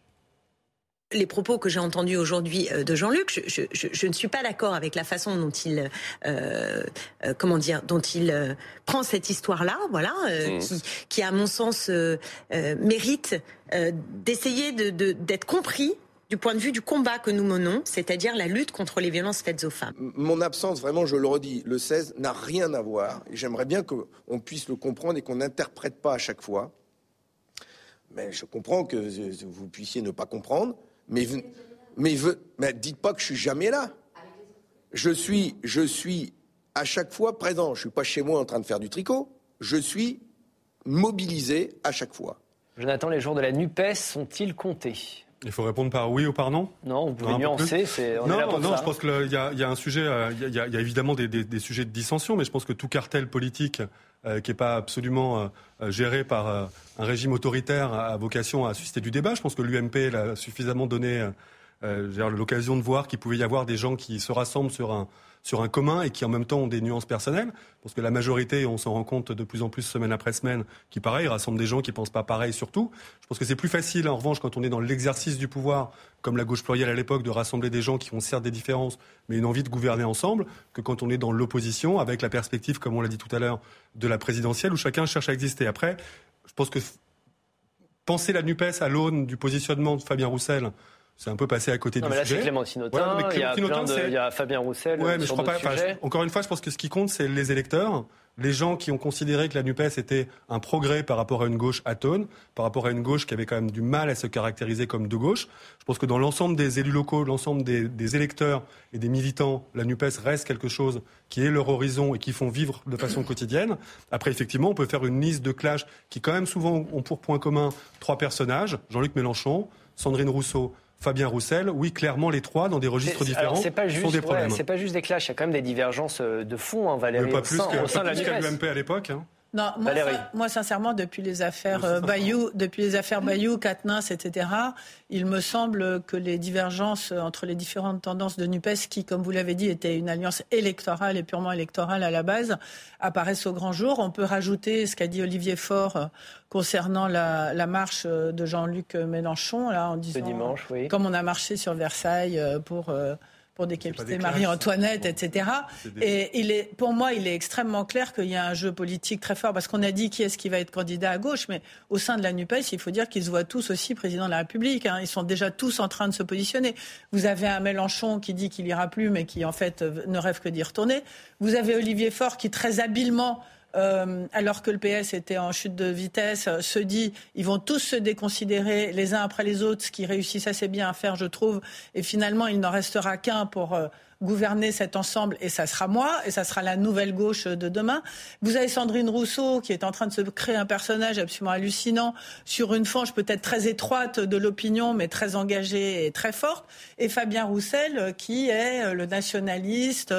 les propos que j'ai entendus aujourd'hui euh, de Jean-Luc, je, ne suis pas d'accord avec la façon dont il, euh, euh, comment dire, dont il prend cette histoire-là, voilà, mmh. qui, qui, à mon sens, mérite d'essayer d'être compris du point de vue du combat que nous menons, c'est-à-dire la lutte contre les violences faites aux femmes. Mon absence, vraiment, je le redis, le 16 n'a rien à voir. J'aimerais bien qu'on puisse le comprendre et qu'on n'interprète pas à chaque fois. Mais je comprends que vous puissiez ne pas comprendre. Mais, mais, mais dites pas que je suis jamais là. Je suis, je suis à chaque fois présent. Je suis pas chez moi en train de faire du tricot. Je suis mobilisé à chaque fois. Jonathan, les jours de la NUPES sont-ils comptés? Il faut répondre par oui ou par non? Non, vous pouvez nuancer. non, non, je pense qu'il y, a un sujet, euh, il y, a, évidemment des, sujets de dissension, mais je pense que tout cartel politique euh, qui n'est pas absolument euh, géré par un régime autoritaire a vocation à susciter du débat. Je pense que l'UMP a suffisamment donné l'occasion de voir qu'il pouvait y avoir des gens qui se rassemblent sur un sur un commun et qui en même temps ont des nuances personnelles. Parce que la majorité, on s'en rend compte de plus en plus semaine après semaine, qui pareil, rassemble des gens qui pensent pas pareil sur tout. Je pense que c'est plus facile, en revanche, quand on est dans l'exercice du pouvoir, comme la gauche plurielle à l'époque, de rassembler des gens qui ont certes des différences, mais une envie de gouverner ensemble, que quand on est dans l'opposition, avec la perspective, comme on l'a dit tout à l'heure, de la présidentielle, où chacun cherche à exister. Après, je pense que penser la NUPES à l'aune du positionnement de Fabien Roussel, c'est un peu passé à côté non, du mais là, sujet. c'est Clémentine Autain, il, y a il y a Fabien Roussel. Ouais, mais je crois pas, encore une fois, je pense que ce qui compte, c'est les électeurs, les gens qui ont considéré que la NUPES était un progrès par rapport à une gauche atone, par rapport à une gauche qui avait quand même du mal à se caractériser comme de gauche. Je pense que dans l'ensemble des élus locaux, l'ensemble des, des, électeurs et des militants, la NUPES reste quelque chose qui est leur horizon et qui font vivre de façon quotidienne. Après, effectivement, on peut faire une liste de clash qui, quand même, souvent ont pour point commun trois personnages, Jean-Luc Mélenchon, Sandrine Rousseau Fabien Roussel, oui, clairement, les trois, dans des registres différents, pas juste, sont des problèmes. c'est pas juste des clashs, il y a quand même des divergences euh, de fond, hein, Valérie, Mais pas plus <laughs> de la l'UMP à l'époque. Hein. Non, moi, moi, sincèrement, depuis les affaires euh, Bayou, depuis les affaires <laughs> Bayou, Katnins, etc., il me semble que les divergences entre les différentes tendances de Nupes, qui, comme vous l'avez dit, était une alliance électorale et purement électorale à la base, apparaissent au grand jour. On peut rajouter ce qu'a dit Olivier Faure euh, concernant la, la marche de Jean-Luc Mélenchon, là, en disant, dimanche, oui. comme on a marché sur Versailles pour pour décapiter Marie-Antoinette, etc. Et il est, pour moi, il est extrêmement clair qu'il y a un jeu politique très fort, parce qu'on a dit qui est-ce qui va être candidat à gauche, mais au sein de la NUPES, il faut dire qu'ils se voient tous aussi président de la République. Hein. Ils sont déjà tous en train de se positionner. Vous avez un Mélenchon qui dit qu'il ira plus, mais qui en fait ne rêve que d'y retourner. Vous avez Olivier Faure qui très habilement euh, alors que le PS était en chute de vitesse, euh, se dit ils vont tous se déconsidérer les uns après les autres, ce qu'ils réussissent assez bien à faire, je trouve. Et finalement, il n'en restera qu'un pour euh, gouverner cet ensemble, et ça sera moi, et ça sera la nouvelle gauche de demain. Vous avez Sandrine Rousseau qui est en train de se créer un personnage absolument hallucinant sur une fange peut-être très étroite de l'opinion, mais très engagée et très forte, et Fabien Roussel qui est le nationaliste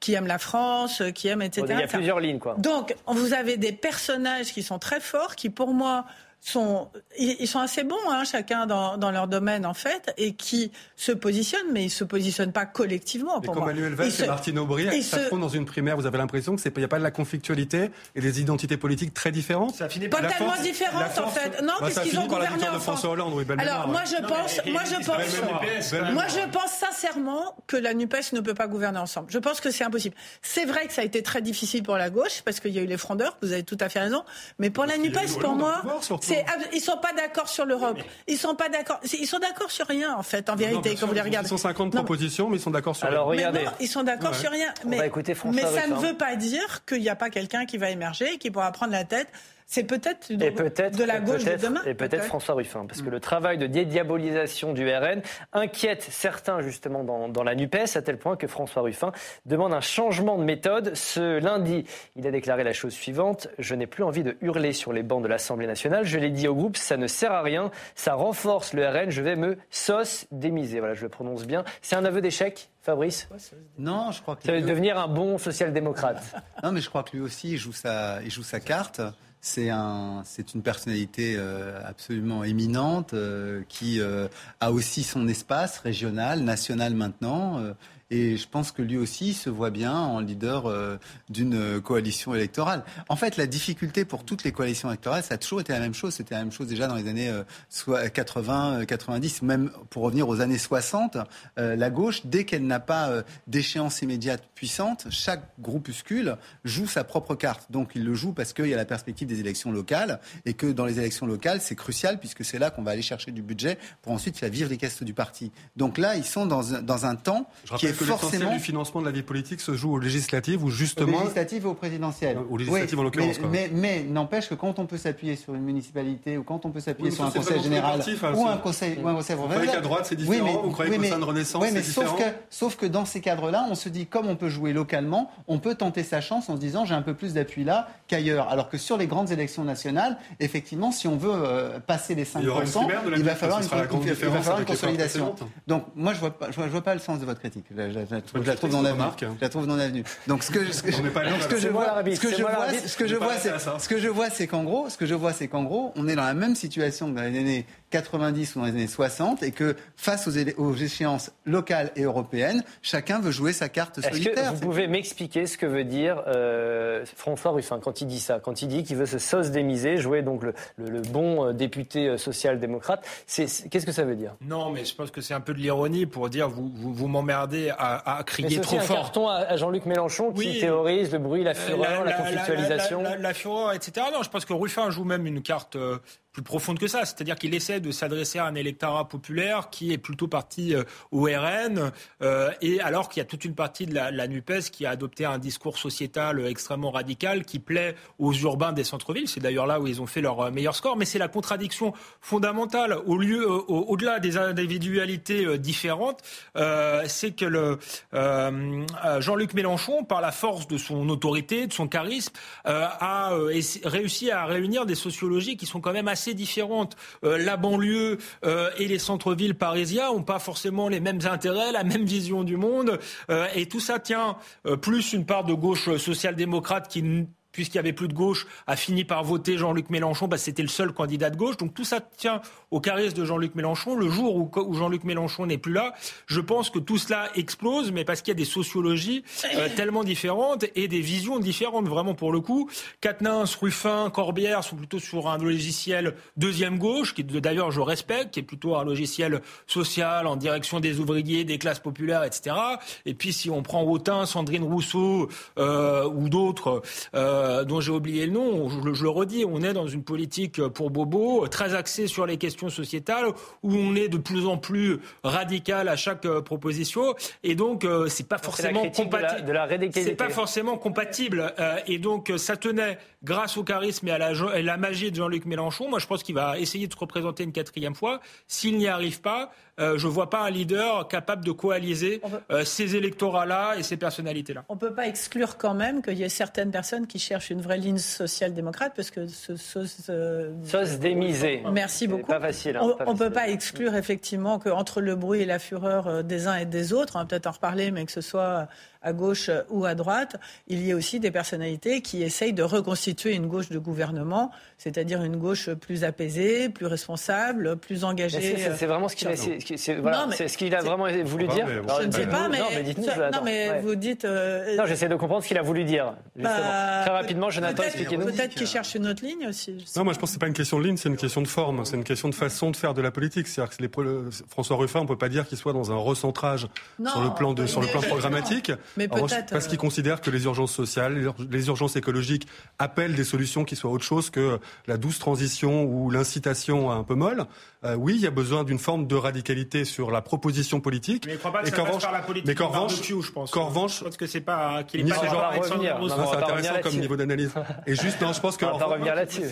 qui aime la France, qui aime, etc. il y a plusieurs lignes, quoi. Donc, vous avez des personnages qui sont très forts, qui, pour moi, sont, ils sont assez bons, hein, chacun dans, dans, leur domaine en fait, et qui se positionnent, mais ils se positionnent pas collectivement. Pour comme moi. Manuel Valls et Martine Aubry s'affrontent dans une primaire, vous avez l'impression qu'il n'y a pas de la conflictualité et des identités politiques très différentes. Ça finit pas tellement différentes en fait. Non, bah, puisqu'ils ont gouverné de François Hollande, oui, Alors moi je pense, moi je pense, moi je pense sincèrement que la Nupes ne peut pas gouverner ensemble. Je pense que c'est impossible. C'est vrai que ça a été très difficile pour la gauche parce qu'il y a eu les frondeurs. Vous avez tout à fait raison. Mais pour la Nupes, pour moi, ils sont pas d'accord sur l'Europe. Ils sont pas d'accord. Ils sont d'accord sur rien en fait, en vérité, quand vous les regardez. Ils 150 propositions, mais ils sont d'accord sur Alors, rien. regardez. ils sont d'accord sur rien. Mais, mais ça ne veut pas dire qu'il n'y a pas quelqu'un qui va émerger, qui pourra prendre la tête c'est peut-être de la gauche de demain. Et peut-être François Ruffin, parce que le travail de dédiabolisation du RN inquiète certains justement dans, la NUPES, à tel point que François Ruffin demande un changement de méthode. Ce lundi, il a déclaré la chose suivante, je n'ai plus envie de hurler sur les bancs de l'Assemblée nationale, je l'ai dit au groupe, ça ne sert à rien, ça renforce le RN, je vais me sauce démiser. Voilà, je le prononce bien. C'est un aveu d'échec Fabrice? Non, je crois que. Ça va devenir un bon social-démocrate. <laughs> non, mais je crois que lui aussi, il joue sa, il joue sa carte. C'est un, c'est une personnalité euh, absolument éminente euh, qui euh, a aussi son espace régional, national maintenant. Et je pense que lui aussi se voit bien en leader euh, d'une coalition électorale. En fait, la difficulté pour toutes les coalitions électorales, ça a toujours été la même chose. C'était la même chose déjà dans les années 80, 90, euh, même pour revenir aux années 60. Euh, la gauche, dès qu'elle n'a pas d'échéance immédiate puissante, chaque groupuscule joue sa propre carte. Donc il le joue parce qu'il y a la perspective des élections locales et que dans les élections locales, c'est crucial puisque c'est là qu'on va aller chercher du budget pour ensuite faire vivre les caisses du parti. Donc là, ils sont dans, dans un temps qui est que forcément du financement de la vie politique se joue aux législatives ou justement aux législatives et aux présidentielles. Aux législatives en l'occurrence. Mais, mais, n'empêche que quand on peut s'appuyer sur une municipalité ou quand on peut s'appuyer sur un conseil général ou un conseil ou un conseil Vous croyez qu'à droite c'est différent oui, Vous croyez qu'au sein de Renaissance c'est différent sauf que, sauf que dans ces cadres-là, on se dit comme on peut jouer localement, on peut tenter sa chance en se disant j'ai un peu plus d'appui là qu'ailleurs. Alors que sur les grandes élections nationales, effectivement, si on veut euh, passer les 5%, il, va falloir une, consolidation. Donc moi je vois pas, je vois, pas le sens de votre critique trouve dans l'avenue. Je la trouve dans l'avenue. Donc ce que, ce que, ce que je vois, ce que je vois, ce que je vois, c'est ce que je vois, c'est qu'en gros, ce que je vois, c'est qu'en gros, on est dans la même situation que dans les années 90 ou dans les années 60 et que face aux, échéances locales et européennes, chacun veut jouer sa carte solitaire. Que vous pouvez m'expliquer ce que veut dire euh, François Ruffin quand il dit ça, quand il dit qu'il veut se sauce démiser, jouer donc le, le, bon euh, député euh, social-démocrate. Qu'est-ce que ça veut dire? Non, mais je pense que c'est un peu de l'ironie pour dire vous, vous, m'emmerdez à, à, crier trop fort. un carton à, Jean-Luc Mélenchon qui théorise le bruit, la fureur, la, conflictualisation. La, fureur, etc. Non, je pense que Ruffin joue même une carte plus profonde que ça. C'est-à-dire qu'il essaie de s'adresser à un électorat populaire qui est plutôt parti euh, au RN, euh, et alors qu'il y a toute une partie de la, la, NUPES qui a adopté un discours sociétal extrêmement radical qui plaît aux urbains des centres-villes. C'est d'ailleurs là où ils ont fait leur euh, meilleur score. Mais c'est la contradiction fondamentale. Au lieu, au-delà des individualités différentes, c'est que le Jean-Luc Mélenchon, par la force de son autorité, de son charisme, a réussi à réunir des sociologies qui sont quand même assez différentes. Euh, la banlieue euh, et les centres-villes parisiens n'ont pas forcément les mêmes intérêts, la même vision du monde. Euh, et tout ça tient plus une part de gauche social-démocrate qui puisqu'il y avait plus de gauche, a fini par voter Jean-Luc Mélenchon parce que c'était le seul candidat de gauche. Donc tout ça tient au charisme de Jean-Luc Mélenchon. Le jour où, Jean-Luc Mélenchon n'est plus là, je pense que tout cela explose, mais parce qu'il y a des sociologies euh, tellement différentes et des visions différentes, vraiment pour le coup. Quatennens, Ruffin, Corbière sont plutôt sur un logiciel deuxième gauche, qui d'ailleurs je respecte, qui est plutôt un logiciel social en direction des ouvriers, des classes populaires, etc. Et puis si on prend Autain, Sandrine Rousseau euh, ou d'autres euh, dont j'ai oublié le nom, je, le redis, on est dans une politique pour Bobo très axée sur les questions sociétales où on est de plus en plus radical à chaque euh, proposition et donc euh, c'est pas forcément compatible. De la, c'est pas forcément compatible euh, et donc ça tenait grâce au charisme et à la, à la magie de Jean-Luc Mélenchon. Moi, je pense qu'il va essayer de se représenter une quatrième fois. S'il n'y arrive pas, euh, je ne vois pas un leader capable de coaliser euh, ces électorats-là et ces personnalités-là. On ne peut pas exclure quand même qu'il y ait certaines personnes qui cherchent une vraie ligne social-démocrate parce que ce sauce... sauce démisée. Merci beaucoup. Pas facile. Hein, on ne peut pas exclure effectivement qu'entre le bruit et la fureur euh, des uns et des autres, on va peut-être en reparler, mais que ce soit à gauche ou à droite, il y a aussi des personnalités qui essayent de reconstituer une gauche de gouvernement, c'est-à-dire une gauche plus apaisée, plus responsable, plus engagée. C'est vraiment ce qu'il a, ce qu'il a vraiment voulu dire. Je ne sais pas, mais, non, mais, vous dites. Euh, non, j'essaie de comprendre ce qu'il a voulu dire. Bah, Très rapidement, Jonathan, expliquez-nous. Peut-être qu'il cherche une autre ligne aussi. Non, moi je pense que c'est pas une question de ligne, c'est une question de forme, c'est une question de façon de faire de la politique. C'est-à-dire que les, François Ruffin, on peut pas dire qu'il soit dans un recentrage sur le plan de, sur le plan programmatique. Mais peut-être. Parce qu'il considère que les urgences sociales, les urgences écologiques appellent des solutions qui soient autre chose que la douce transition ou l'incitation un peu molle. Euh, oui, il y a besoin d'une forme de radicalité sur la proposition politique. Mais il ne croit pas que ça passe par la politique mais qu'en revanche, je pense. Qu'en revanche, je pense que c'est pas qu'il est pas genre revenir. C'est intéressant comme niveau d'analyse. Et juste, non, je pense que. On va revenir là-dessus.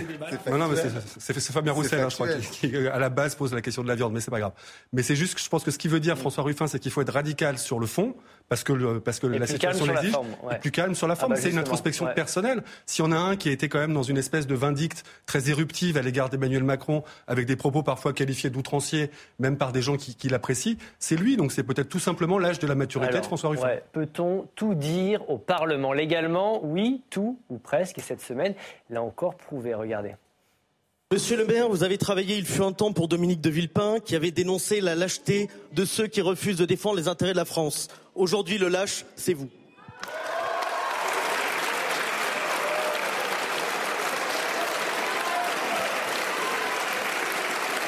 Non, non, mais c'est Fabien Roussel, hein, je crois, qui, à la base pose la question de la viande, mais c'est pas grave. Mais c'est juste que je pense que ce qu'il veut dire François Ruffin, c'est qu'il faut être radical sur le fond, parce que, le, parce que la situation l'exige, et plus calme sur la forme. Ah bah c'est une introspection personnelle. Si on a un qui a été quand même dans une espèce de vindicte très éruptive à l'égard d'Emmanuel Macron, avec des propos parfois qualifiés d'outranciers, même par des gens qui, l'apprécient, c'est lui. Donc c'est peut-être tout simplement l'âge de la maturité de François Ruffin. Peut-on tout dire au Parlement? Légalement Oui, tout ou presque. Et cette semaine, l'a encore prouvé. Regardez. Monsieur le maire, vous avez travaillé, il fut un temps, pour Dominique de Villepin, qui avait dénoncé la lâcheté de ceux qui refusent de défendre les intérêts de la France. Aujourd'hui, le lâche, c'est vous.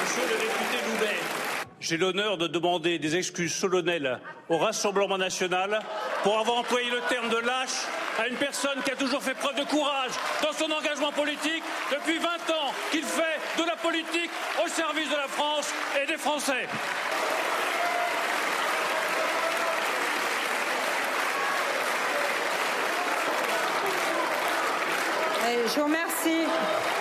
Monsieur le député Louvet, j'ai l'honneur de demander des excuses solennelles au Rassemblement national pour avoir employé le terme de lâche à une personne qui a toujours fait preuve de courage dans son engagement politique depuis 20 ans, qu'il fait de la politique au service de la France et des Français. je vous remercie.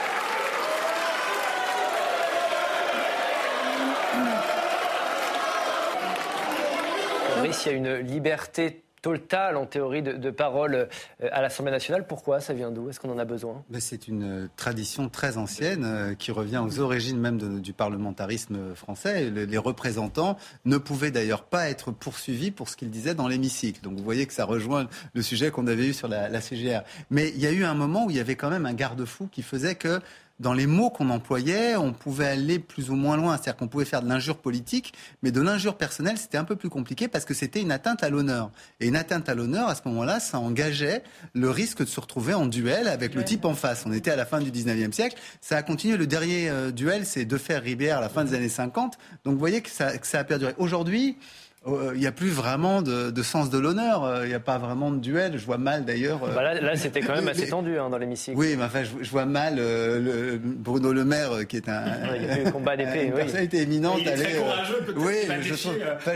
Il y a une liberté total, en théorie, de, parole euh, à l'Assemblée nationale. Pourquoi Ça vient d'où? Est-ce qu'on en a besoin? C'est une tradition très ancienne euh, qui revient aux origines même du parlementarisme français. Les, représentants ne pouvaient d'ailleurs pas être poursuivis pour ce qu'ils disaient dans l'hémicycle. Donc vous voyez que ça rejoint le sujet qu'on avait eu sur la CGR. Mais il y a eu un moment où il y avait quand même un garde-fou qui faisait que dans les mots qu'on employait, on pouvait aller plus ou moins loin. C'est-à-dire qu'on pouvait faire de l'injure politique, mais de l'injure personnelle, c'était un peu plus compliqué parce que c'était une atteinte à l'honneur. Et une atteinte à l'honneur, à ce moment-là, ça engageait le risque de se retrouver en duel avec le type en face. On était à la fin du 19e siècle. Ça a continué. Le dernier euh, duel, c'est de faire Ribert à la fin des années 50. Donc vous voyez que ça, que ça a perduré. Aujourd'hui, il n'y a plus vraiment de, sens de l'honneur. Euh, il n'y a pas vraiment de duel. Je vois mal d'ailleurs. Euh, bah là, c'était quand même <laughs> assez tendu hein, dans l'hémicycle. Oui, mais enfin, je, vois mal le, Bruno Le Maire, qui est un, <laughs> un combat d'épée, une personnalité éminente. Il est très courageux, peut-être. Oui, je trouve.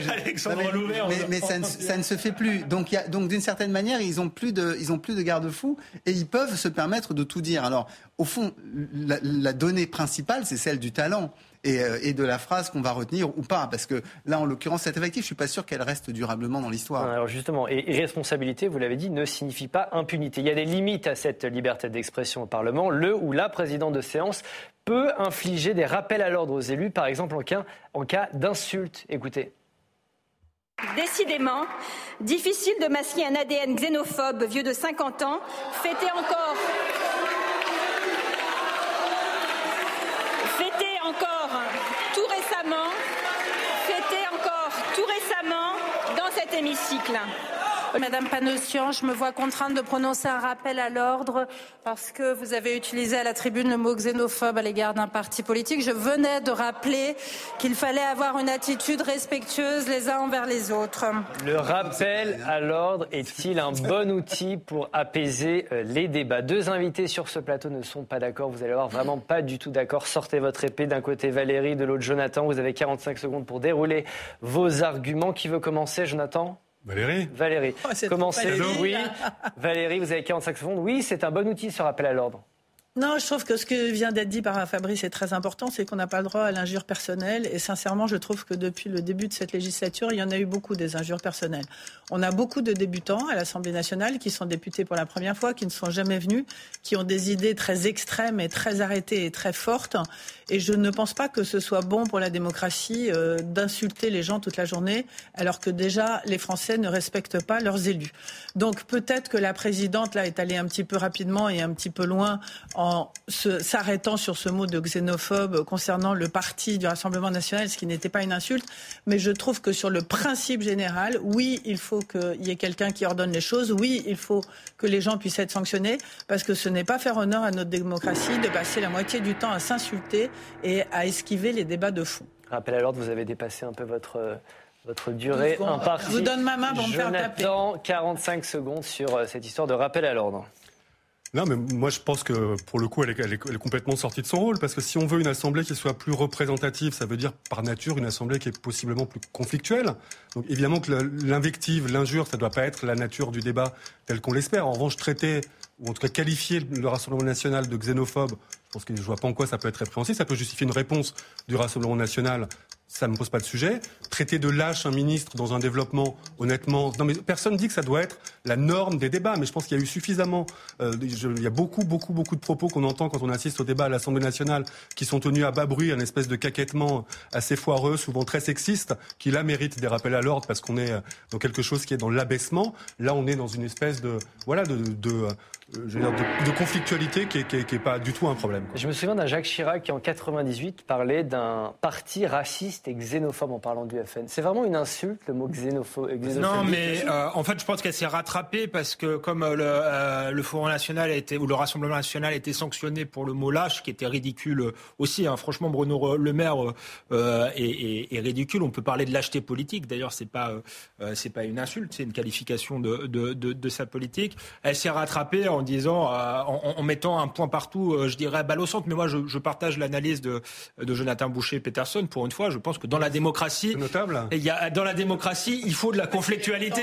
Alexandre mais, mais, ça, ne, ça, ne, se fait plus. Donc, donc d'une certaine manière, ils ont plus de, ils ont plus de garde-fous et ils peuvent se permettre de tout dire. Alors, au fond, la, la donnée principale, c'est celle du talent. Euh, et, de la phrase qu'on va retenir ou pas. Parce que là, en l'occurrence, cette effectif, je ne suis pas sûr qu'elle reste durablement dans l'histoire. Alors justement, et responsabilité, vous l'avez dit, ne signifie pas impunité. Il y a des limites à cette liberté d'expression au Parlement. Le ou la président de séance peut infliger des rappels à l'ordre aux élus, par exemple en cas, en cas d'insulte. Écoutez. Décidément, difficile de masquer un ADN xénophobe vieux de 50 ans, fêté encore. Fêté encore tout récemment, fêté encore tout récemment dans cet hémicycle. Madame Panossian, je me vois contrainte de prononcer un rappel à l'ordre parce que vous avez utilisé à la tribune le mot xénophobe à l'égard d'un parti politique. Je venais de rappeler qu'il fallait avoir une attitude respectueuse les uns envers les autres. Le rappel à l'ordre est-il un bon outil pour apaiser euh, les débats? Deux invités sur ce plateau ne sont pas d'accord. Vous allez voir vraiment pas du tout d'accord. Sortez votre épée. D'un côté Valérie, de l'autre Jonathan. Vous avez 45 secondes pour dérouler vos arguments. Qui veut commencer, Jonathan? Valérie Valérie. Oh, Commencez. Oui. Valérie, vous avez 45 secondes. Oui, c'est un bon outil ce rappel à l'ordre. Non, je trouve que ce que vient d'être dit par Fabrice est très important, c'est qu'on n'a pas le droit à l'injure personnelle. Et sincèrement, je trouve que depuis le début de cette législature, il y en a eu beaucoup des injures personnelles. On a beaucoup de débutants à l'Assemblée nationale qui sont députés pour la première fois, qui ne sont jamais venus, qui ont des idées très extrêmes et très arrêtées et très fortes. Et je ne pense pas que ce soit bon pour la démocratie euh, d'insulter les gens toute la journée, alors que déjà les Français ne respectent pas leurs élus. Donc peut-être que la présidente là est allée un petit peu rapidement et un petit peu loin en en s'arrêtant sur ce mot de xénophobe concernant le parti du Rassemblement national, ce qui n'était pas une insulte. Mais je trouve que sur le principe général, oui, il faut qu'il y ait quelqu'un qui ordonne les choses. Oui, il faut que les gens puissent être sanctionnés, parce que ce n'est pas faire honneur à notre démocratie de passer la moitié du temps à s'insulter et à esquiver les débats de fond. Rappel à l'ordre, vous avez dépassé un peu votre votre durée impartie. Je vous donne ma main pour me faire taper. 45 secondes sur euh, cette histoire de rappel à l'ordre. Non, mais moi je pense que pour le coup, elle est, complètement sortie de son rôle, parce que si on veut une assemblée qui soit plus représentative, ça veut dire par nature une assemblée qui est possiblement plus conflictuelle. Donc évidemment que l'invective, l'injure, ça ne doit pas être la nature du débat tel qu'on l'espère. En revanche, traiter ou en tout cas qualifier le Rassemblement national de xénophobe, je pense que je vois pas en quoi ça peut être répréhensible. Ça peut justifier une réponse du Rassemblement national ça ne me pose pas de sujet. Traiter de lâche un ministre dans un développement, honnêtement, non mais personne dit que ça doit être la norme des débats, mais je pense qu'il y a eu suffisamment, euh, il y a beaucoup, beaucoup, beaucoup de propos qu'on entend quand on assiste au débat à l'Assemblée nationale qui sont tenus à bas bruit, un espèce de caquettement assez foireux, souvent très sexiste, qui là mérite des rappels à l'ordre parce qu'on est dans quelque chose qui est dans l'abaissement. Là, on est dans une espèce de, voilà, de euh, de, conflictualité qui n'est pas du tout un problème. Je me souviens d'un Jacques Chirac qui, en 98, parlait d'un parti raciste et xénophobe en parlant du FN. C'est vraiment une insulte, le mot xénophobe. Non, mais euh, en fait, je pense qu'elle s'est rattrapée parce que comme euh, le, Front National a été, ou le Rassemblement National a été sanctionné pour le mot lâche, qui était ridicule aussi. Hein. Franchement, Bruno Le Maire est, ridicule. On peut parler de lâcheté politique. D'ailleurs, c'est pas, c'est pas une insulte, c'est une qualification de, de, de, sa politique. Elle s'est rattrapée en disant, euh, en, mettant un point partout, euh, je dirais balle au centre. Mais moi, je, partage l'analyse de, de Jonathan Boucher-Peterson. Pour une fois, je pense que dans la démocratie, notable. Il y a, dans la démocratie, il faut de la conflictualité.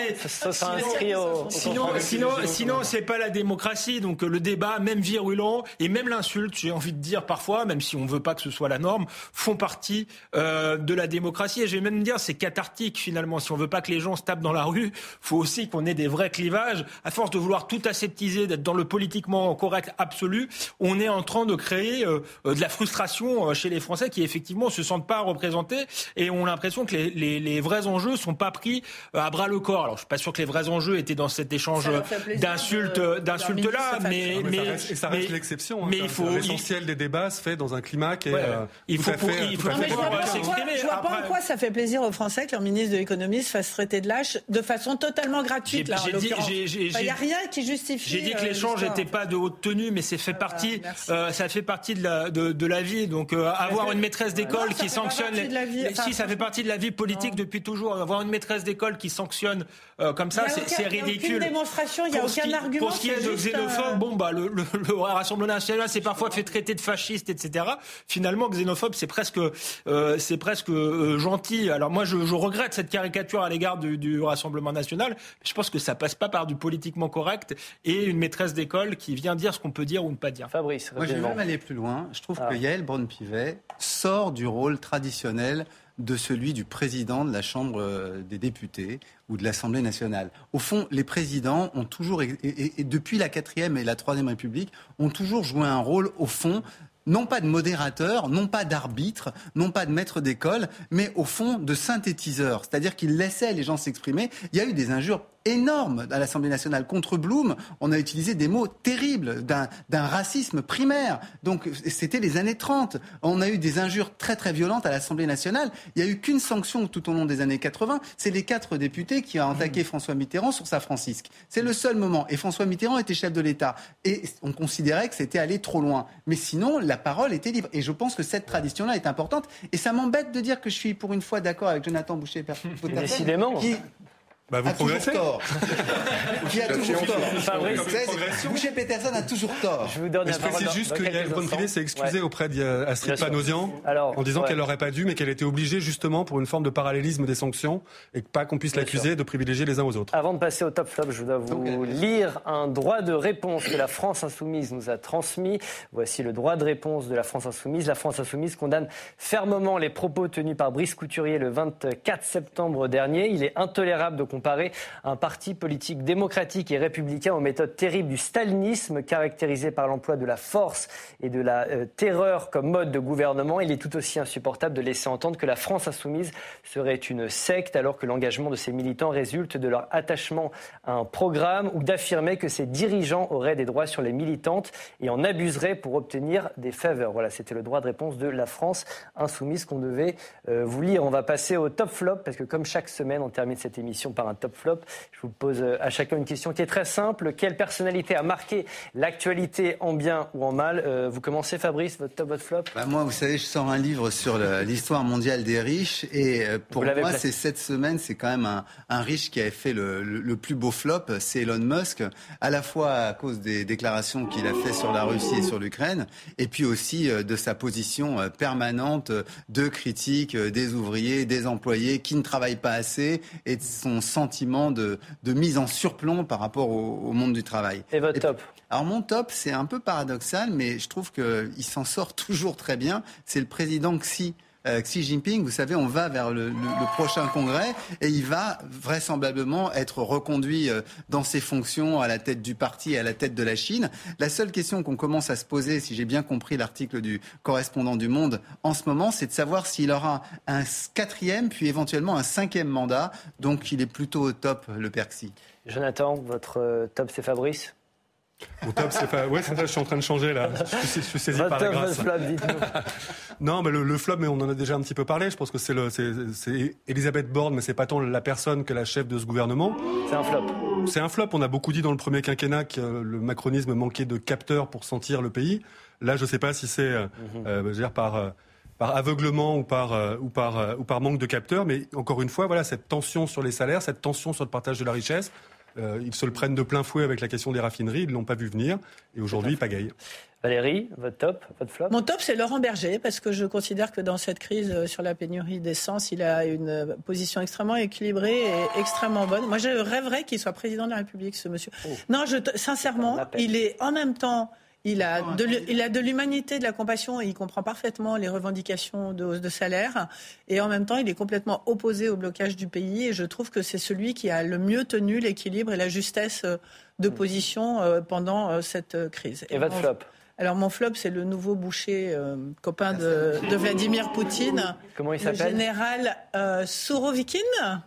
sinon, sinon, sinon, c'est pas la démocratie. Donc le débat, même virulent et même l'insulte, j'ai envie de dire parfois, même si on veut pas que ce soit la norme, font partie euh, de la démocratie. Et je vais même dire, c'est cathartique finalement. Si on veut pas que les gens se tapent dans la rue, faut aussi qu'on ait des vrais clivages. À force de vouloir tout aseptiser, d'être dans le politiquement correct absolu, on est en train de créer euh, de la frustration euh, chez les Français qui effectivement se sentent pas représentés et ont l'impression que les, les, les, vrais enjeux sont pas pris euh, à bras le corps. Alors je suis pas sûr que les vrais enjeux étaient dans cet échange d'insultes, d'insultes là, mais mais, ça reste, l'exception. Hein, mais il faut l'essentiel des débats se fait dans un climat qui est il faut, il faut. Je vois pas en quoi ça fait plaisir aux Français que leur ministre de l'économie se fasse traiter de lâche de façon totalement gratuite. Il n'y a rien qui justifie. J'ai dit que les l'échange n'était pas de haute tenue, mais c'est fait partie, euh, ça fait partie de la, de, de la vie. Donc euh, avoir une maîtresse d'école qui sanctionne, les, si ça fait partie de la vie politique depuis toujours, avoir une maîtresse d'école qui sanctionne euh, comme ça, c'est ridicule. Il n'y a aucune démonstration, il n'y a aucun argument. Pour ce qui est, de xénophobe, bon bah le, le, le Rassemblement national s'est parfois fait traiter de fasciste, etc. Finalement, xénophobe, c'est presque, c'est presque gentil. Alors moi, je, je, regrette cette caricature à l'égard du, du Rassemblement national. Je pense que ça passe pas par du politiquement correct et une maîtresse d'école qui vient dire ce qu'on peut dire ou ne pas dire. Fabrice, Moi, je vais même aller plus loin. Je trouve ah. que Yael Braun-Pivet sort du rôle traditionnel de celui du président de la Chambre euh, des députés ou de l'Assemblée nationale. Au fond, les présidents ont toujours, et, depuis la quatrième et la troisième République, ont toujours joué un rôle, au fond, non pas de modérateur, non pas d'arbitre, non pas de maître d'école, mais au fond de synthétiseur. C'est-à-dire qu'il laissait les gens s'exprimer. Il y a eu des injures énorme à l'Assemblée nationale. Contre Blum, on a utilisé des mots terribles, d'un racisme primaire. Donc c'était les années 30. On a eu des injures très très violentes à l'Assemblée nationale. Il n'y a eu qu'une sanction tout au long des années 80. C'est les quatre députés qui ont attaqué mmh. François Mitterrand sur sa Francisque. C'est le seul moment. Et François Mitterrand était chef de l'État. Et on considérait que c'était aller trop loin. Mais sinon, la parole était libre. Et je pense que cette tradition-là est importante. Et ça m'embête de dire que je suis pour une fois d'accord avec Jonathan Boucher. Décidément. Qui, bah, vous progressez. tort. <laughs> Qui a toujours tort. Boucher Peterson a toujours tort. Je vous donne Je précise juste que Yael Braun-Pivet s'est excusée auprès d'Astrid Panosian en disant qu'elle n'aurait pas dû, mais qu'elle était obligée justement pour une forme de parallélisme des sanctions et pas qu'on puisse l'accuser de privilégier les uns aux autres. Avant de passer au top flop, je dois vous lire un droit de réponse que la France Insoumise nous a transmis. Voici le droit de réponse de la France Insoumise. La France Insoumise condamne fermement les propos tenus par Brice Couturier le 24 septembre dernier. Il est intolérable de comparer un parti politique démocratique et républicain aux méthodes terribles du stalinisme, caractérisé par l'emploi de la force et de la euh, terreur comme mode de gouvernement. Il est tout aussi insupportable de laisser entendre que la France insoumise serait une secte alors que l'engagement de ses militants résulte de leur attachement à un programme ou d'affirmer que ses dirigeants auraient des droits sur les militantes et en abuseraient pour obtenir des faveurs. Voilà, c'était le droit de réponse de la France insoumise qu'on devait euh, vous lire. On va passer au top flop parce que comme chaque semaine, on termine cette émission par un top flop. Je vous pose euh, à chacun une question qui est très simple. Quelle personnalité a marqué l'actualité en bien ou en mal? Euh, Vous commencez, Fabrice, votre top, votre flop? Bah Moi, vous savez, je sors un livre sur l'histoire mondiale des riches. Et euh, pour moi, c'est cette semaine, c'est quand même un, riche qui a fait le, plus beau flop, c'est Elon Musk, à la fois à cause des déclarations qu'il a fait sur la Russie et sur l'Ukraine, et puis aussi de sa position permanente de critique des ouvriers, des employés qui ne travaillent pas assez et de son sentiment de, mise en surplomb par rapport au, monde du travail. Et votre top alors mon top, c'est un peu paradoxal, mais je trouve qu'il s'en sort <laughs> toujours très bien. C'est le président Xi euh, Xi Jinping, vous savez, on va vers le, prochain congrès et il va vraisemblablement être reconduit euh, dans ses fonctions à la tête du parti et à la tête de la Chine. La seule question qu'on commence à se poser, si j'ai bien compris l'article du correspondant du Monde en ce moment, c'est de savoir s'il aura un quatrième puis éventuellement un cinquième mandat. Donc il est plutôt au top, le père Xi. Jonathan, votre euh, top, c'est Fabrice? Au top, c'est pas. Ouais, c'est ça, je suis en train de changer là. Je suis, saisi par la grâce. Flop, <laughs> non, mais le, flop, mais on en a déjà un petit peu parlé. Je pense que c'est le, c'est Elisabeth Borne, mais c'est pas tant la personne que la chef de ce gouvernement. C'est un flop. C'est un flop. On a beaucoup dit dans le premier quinquennat que le macronisme manquait de capteurs pour sentir le pays. Là, je sais pas si c'est, euh, mhm. euh, dire par. Euh, par aveuglement ou par, ou, par, ou par manque de capteurs, mais encore une fois, voilà, cette tension sur les salaires, cette tension sur le partage de la richesse, euh, ils se le prennent de plein fouet avec la question des raffineries. Ils ne l'ont pas vu venir. Et aujourd'hui, pagaille. Valérie, votre top, votre flop? Mon top, c'est Laurent Berger, parce que je considère que dans cette crise euh, sur la pénurie d'essence, il a une euh, position extrêmement équilibrée et extrêmement bonne. Moi, je rêverais qu'il soit président de la République, ce monsieur. Oh. Non, je, sincèrement, il est en même temps il a, de, il a de l'humanité, de la compassion et il comprend parfaitement les revendications de hausse de salaire. Et en même temps, il est complètement opposé au blocage du pays. Et je trouve que c'est celui qui a le mieux tenu l'équilibre et la justesse euh, de mm. position euh, pendant euh, cette crise. Et, votre flop? Alors mon flop, c'est le nouveau boucher copain de, Vladimir Poutine. Comment il s'appelle? Le général euh, Sourovikin.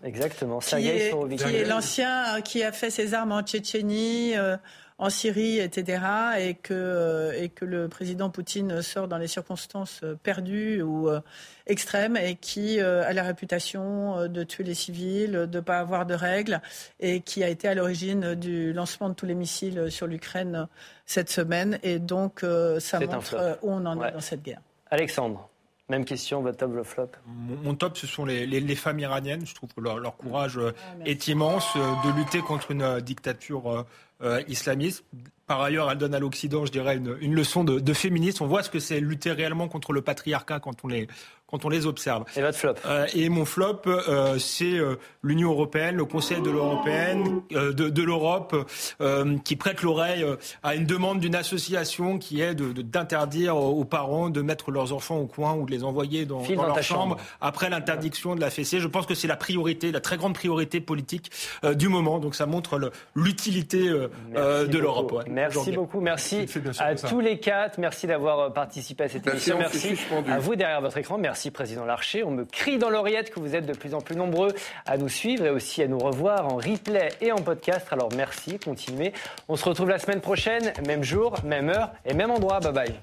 Exactement, qui est, qui est l'ancien qui a fait ses armes en Tchétchénie, en Syrie, etc., et que, euh, et que le président Poutine sort dans les circonstances euh, perdues ou euh, extrêmes, et qui a la réputation de tuer les civils, de ne pas avoir de règles, et qui a été à l'origine du lancement de tous les missiles sur l'Ukraine cette semaine. Et donc, ça montre où on en est dans cette guerre. Alexandre. Même question, votre top, le flop mon, top, ce sont les, les, femmes iraniennes. Je trouve que leur, leur courage ah, est immense de lutter contre une dictature euh, islamiste. Par ailleurs, elle donne à l'Occident, je dirais, une, une leçon de, de, féminisme. On voit ce que c'est lutter réellement contre le patriarcat quand on les, quand on les observe. Et votre flop euh, Et mon flop, euh, c'est euh, l'Union européenne, le Conseil de l'Européenne, euh, de, de l'Europe, euh, qui prête l'oreille à une demande d'une association qui est d'interdire de, aux parents de mettre leurs enfants au coin ou de les envoyer dans, dans, leur chambre, après l'interdiction de la fessée. Je pense que c'est la priorité, la très grande priorité politique du moment. Donc ça montre l'utilité de l'Europe. Merci beaucoup. Merci à tous les quatre. Merci d'avoir participé à cette émission. Merci à vous derrière votre écran. Merci, Président Larcher. On me crie dans l'oreillette que vous êtes de plus en plus nombreux à nous suivre et aussi à nous revoir en replay et en podcast. Alors merci, continuez. On se retrouve la semaine prochaine, même jour, même heure et même endroit. Bye bye.